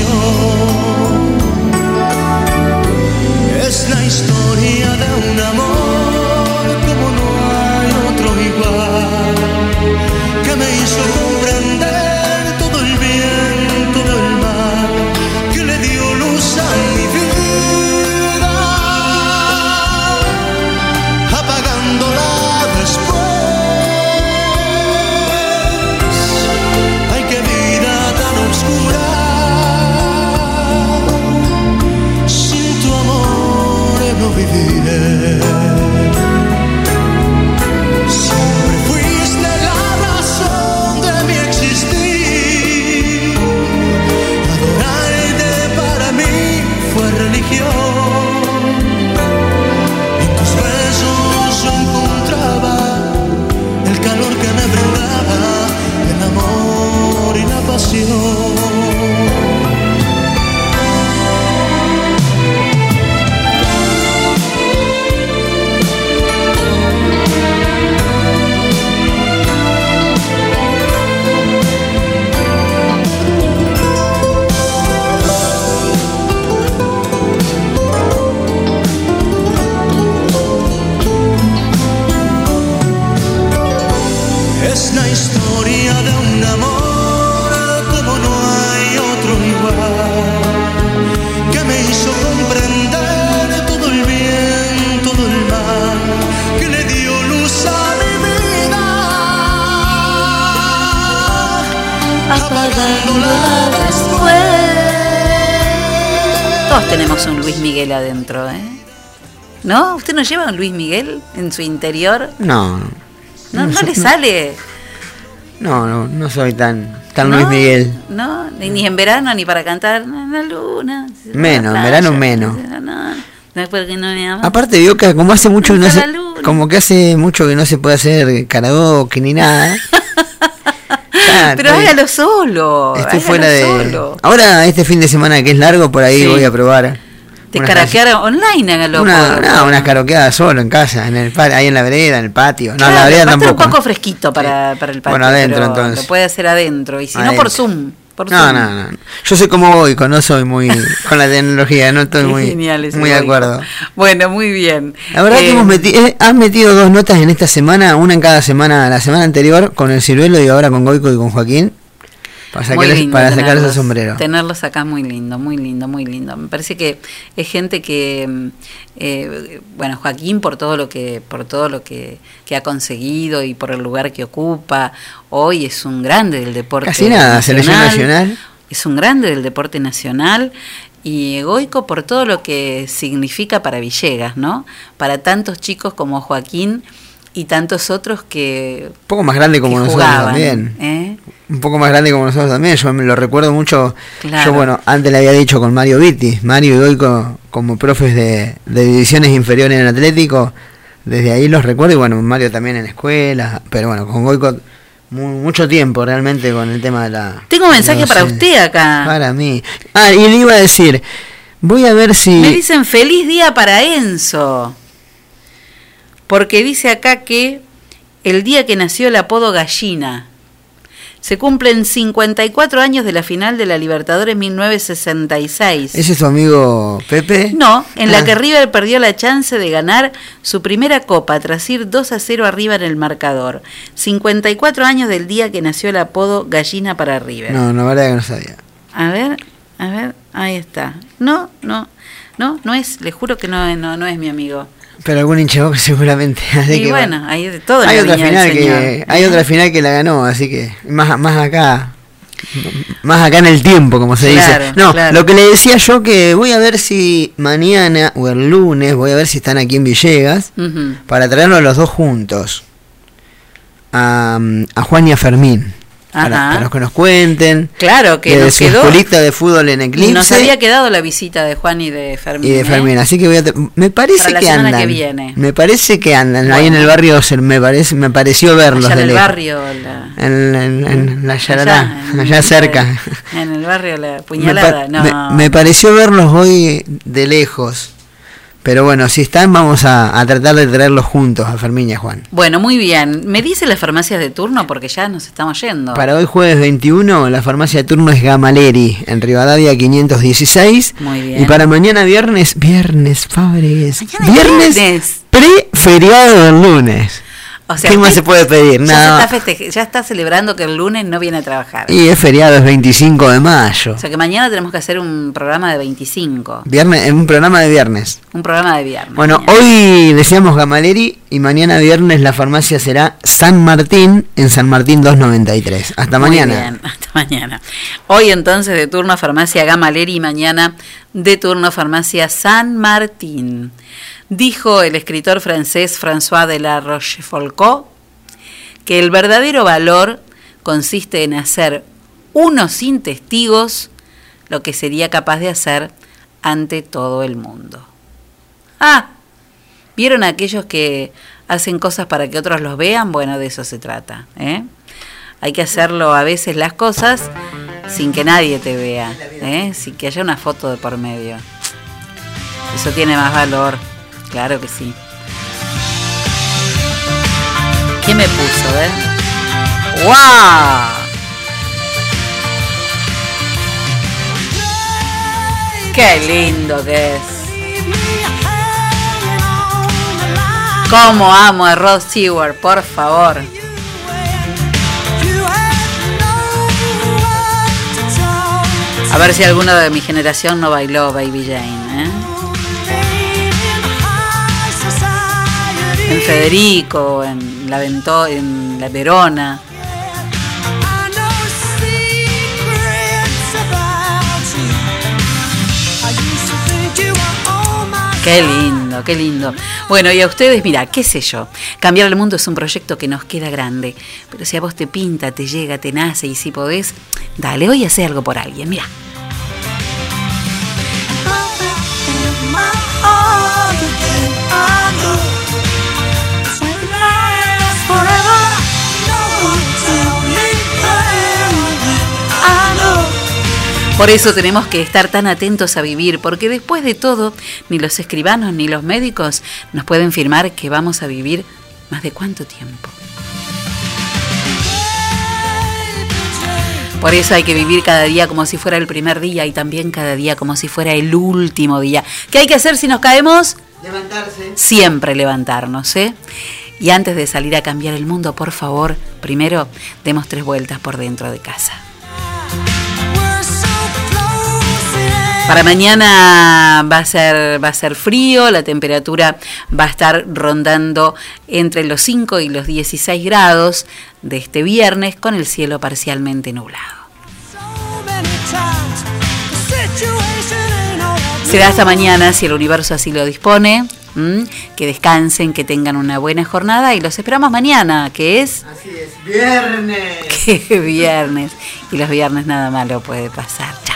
Todos tenemos un Luis Miguel adentro, ¿eh? ¿No? ¿Usted no lleva un Luis Miguel en su interior? No, No, no le sale. no, no, no soy tan, tan. Luis Miguel. ¿No? Ni, ni en verano ni para cantar en la luna. Menos, en verano menos. No, no, no es porque no me ama. Aparte vio que como hace mucho que no se, como que hace mucho que no se puede hacer karaoke ni nada. Pero hágalo solo. Estoy fuera de. solo. Ahora este fin de semana que es largo por ahí Sí. voy a probar. Unas caraquear online, hágalo. Una, no, unas karaokeadas solo en casa, en el ahí en la vereda, en el patio. No, en la vereda tampoco. un poco fresquito para, para el patio. Bueno, adentro, pero entonces. Lo puede hacer adentro. Y si no, Adentro. por Zoom. Por No, no, no. Yo soy como Goico, no soy muy con la tecnología, no estoy muy, genial muy de acuerdo. Bueno, muy bien. La verdad Eh, que hemos meti- eh, has metido dos notas en esta semana, una en cada semana, la semana anterior con el ciruelo y ahora con Goico y con Joaquín, para, sacarles- lindo para sacarse el tenerlos- sombrero. Tenerlos acá muy lindo, muy lindo, muy lindo. Me parece que es gente que, eh, bueno, Joaquín por todo lo que, por todo lo que, que ha conseguido y por el lugar que ocupa, hoy es un grande del deporte. Casi nada, selección nacional. Es un grande del deporte nacional y egoico por todo lo que significa para Villegas, ¿no? Para tantos chicos como Joaquín y tantos otros que, Un poco más grande como nosotros jugaban, también. ¿eh? Un poco más grande como nosotros también. Yo me lo recuerdo mucho. Claro. Yo, bueno, antes le había dicho con Mario Vitti. Mario y Goico como profes de, de divisiones inferiores en Atlético. Desde ahí los recuerdo. Y bueno, Mario también en la escuela. Pero bueno, con Goico mu- mucho tiempo realmente con el tema de la. Tengo un mensaje no para sé, usted acá. Para mí. Ah, y le iba a decir. Voy a ver si. Me dicen feliz día para Enzo. Porque dice acá que el día que nació el apodo Gallina. Se cumplen 54 años de la final de la Libertadores 1966. ¿Ese es tu amigo Pepe? No, en la Ah. que River perdió la chance de ganar su primera copa tras ir 2 a 0 arriba en el marcador. 54 años del día que nació el apodo Gallina para River. No, no, verdad que no sabía. A ver, a ver, ahí está. No, no, no, no es, le juro que no, no, no es mi amigo. Pero algún hincha Boca seguramente. Así y que, bueno, hay de todo hay otra final que Señor. hay otra final que la ganó así que más más acá más acá en el tiempo como se Claro, dice no claro. lo que le decía yo que voy a ver si mañana o el lunes voy a ver si están aquí en Villegas para traerlos los dos juntos a, a Juan y a Fermín para, para que nos cuenten Claro, que de nos su quedó- escuelita de fútbol en Eclipse Nos había quedado la visita de Juan y de Fermín. y de ¿eh? Fermín, así que voy a me parece Para la que semana andan. que viene. Me parece que andan ahí en Bueno. el barrio, me parece me pareció verlos Allá en de el lejos. barrio, la- En, en- en la Yarará, en- allá cerca. en el barrio La Me, Puñalada. pa- no. me- me pareció verlos hoy de lejos. Pero bueno, si están, vamos a, a tratar de traerlos juntos a Fermín y a Juan. Bueno, muy bien. ¿Me dice las farmacias de turno? Porque ya nos estamos yendo. Para hoy jueves 21, la farmacia de turno es Gamaleri, en Rivadavia 516. Muy bien. Y para mañana viernes, viernes, Fabres. Mañana Viernes, viernes. pre-feriado del lunes. O sea, ¿Qué más se puede pedir? Ya, Nada. se está festeje- ya está celebrando que el lunes no viene a trabajar. Y es feriado, es 25 de mayo. O sea que mañana tenemos que hacer un programa de 25. Viernes, en un programa de viernes. Un programa de viernes. Bueno, hoy decíamos Gamaleri y mañana viernes la farmacia será San Martín en San Martín 293. Hasta Muy mañana. bien, hasta mañana. Hoy entonces de turno farmacia Gamaleri y mañana de turno farmacia San Martín. Dijo el escritor francés François de la Rochefoucauld que el verdadero valor consiste en hacer uno sin testigos lo que sería capaz de hacer ante todo el mundo. Ah, ¿vieron aquellos que hacen cosas para que otros los vean? Bueno, de eso se trata. ¿eh? Hay que hacerlo a veces las cosas sin que nadie te vea, ¿eh? sin que haya una foto de por medio. Eso tiene más valor, claro que sí. ¿Qué me puso, eh? ¡Wow! ¡Qué lindo que es! ¿Cómo amo a Rod Stewart, por favor? A ver si alguno de mi generación no bailó Baby Jane, ¿eh? En Federico, en la Vento, en la Verona. Qué lindo, qué lindo. Bueno, y a ustedes, mira, qué sé yo, cambiar el mundo es un proyecto que nos queda grande, pero si a vos te pinta, te llega, te nace y si podés, dale, hoy hace algo por alguien, mira. Por eso tenemos que estar tan atentos a vivir, porque después de todo, ni los escribanos ni los médicos nos pueden firmar que vamos a vivir más de cuánto tiempo. Por eso hay que vivir cada día como si fuera el primer día y también cada día como si fuera el último día. ¿Qué hay que hacer si nos caemos? Levantarse. Siempre levantarnos, ¿eh? Y antes de salir a cambiar el mundo, por favor, primero demos tres vueltas por dentro de casa. Para mañana va a ser va a ser frío, la temperatura va a estar rondando entre los 5 y los 16 grados de este viernes con el cielo parcialmente nublado. Será hasta mañana si el universo así lo dispone. Que descansen, que tengan una buena jornada y los esperamos mañana, que es Así es, viernes. que viernes y los viernes nada malo puede pasar. Chao.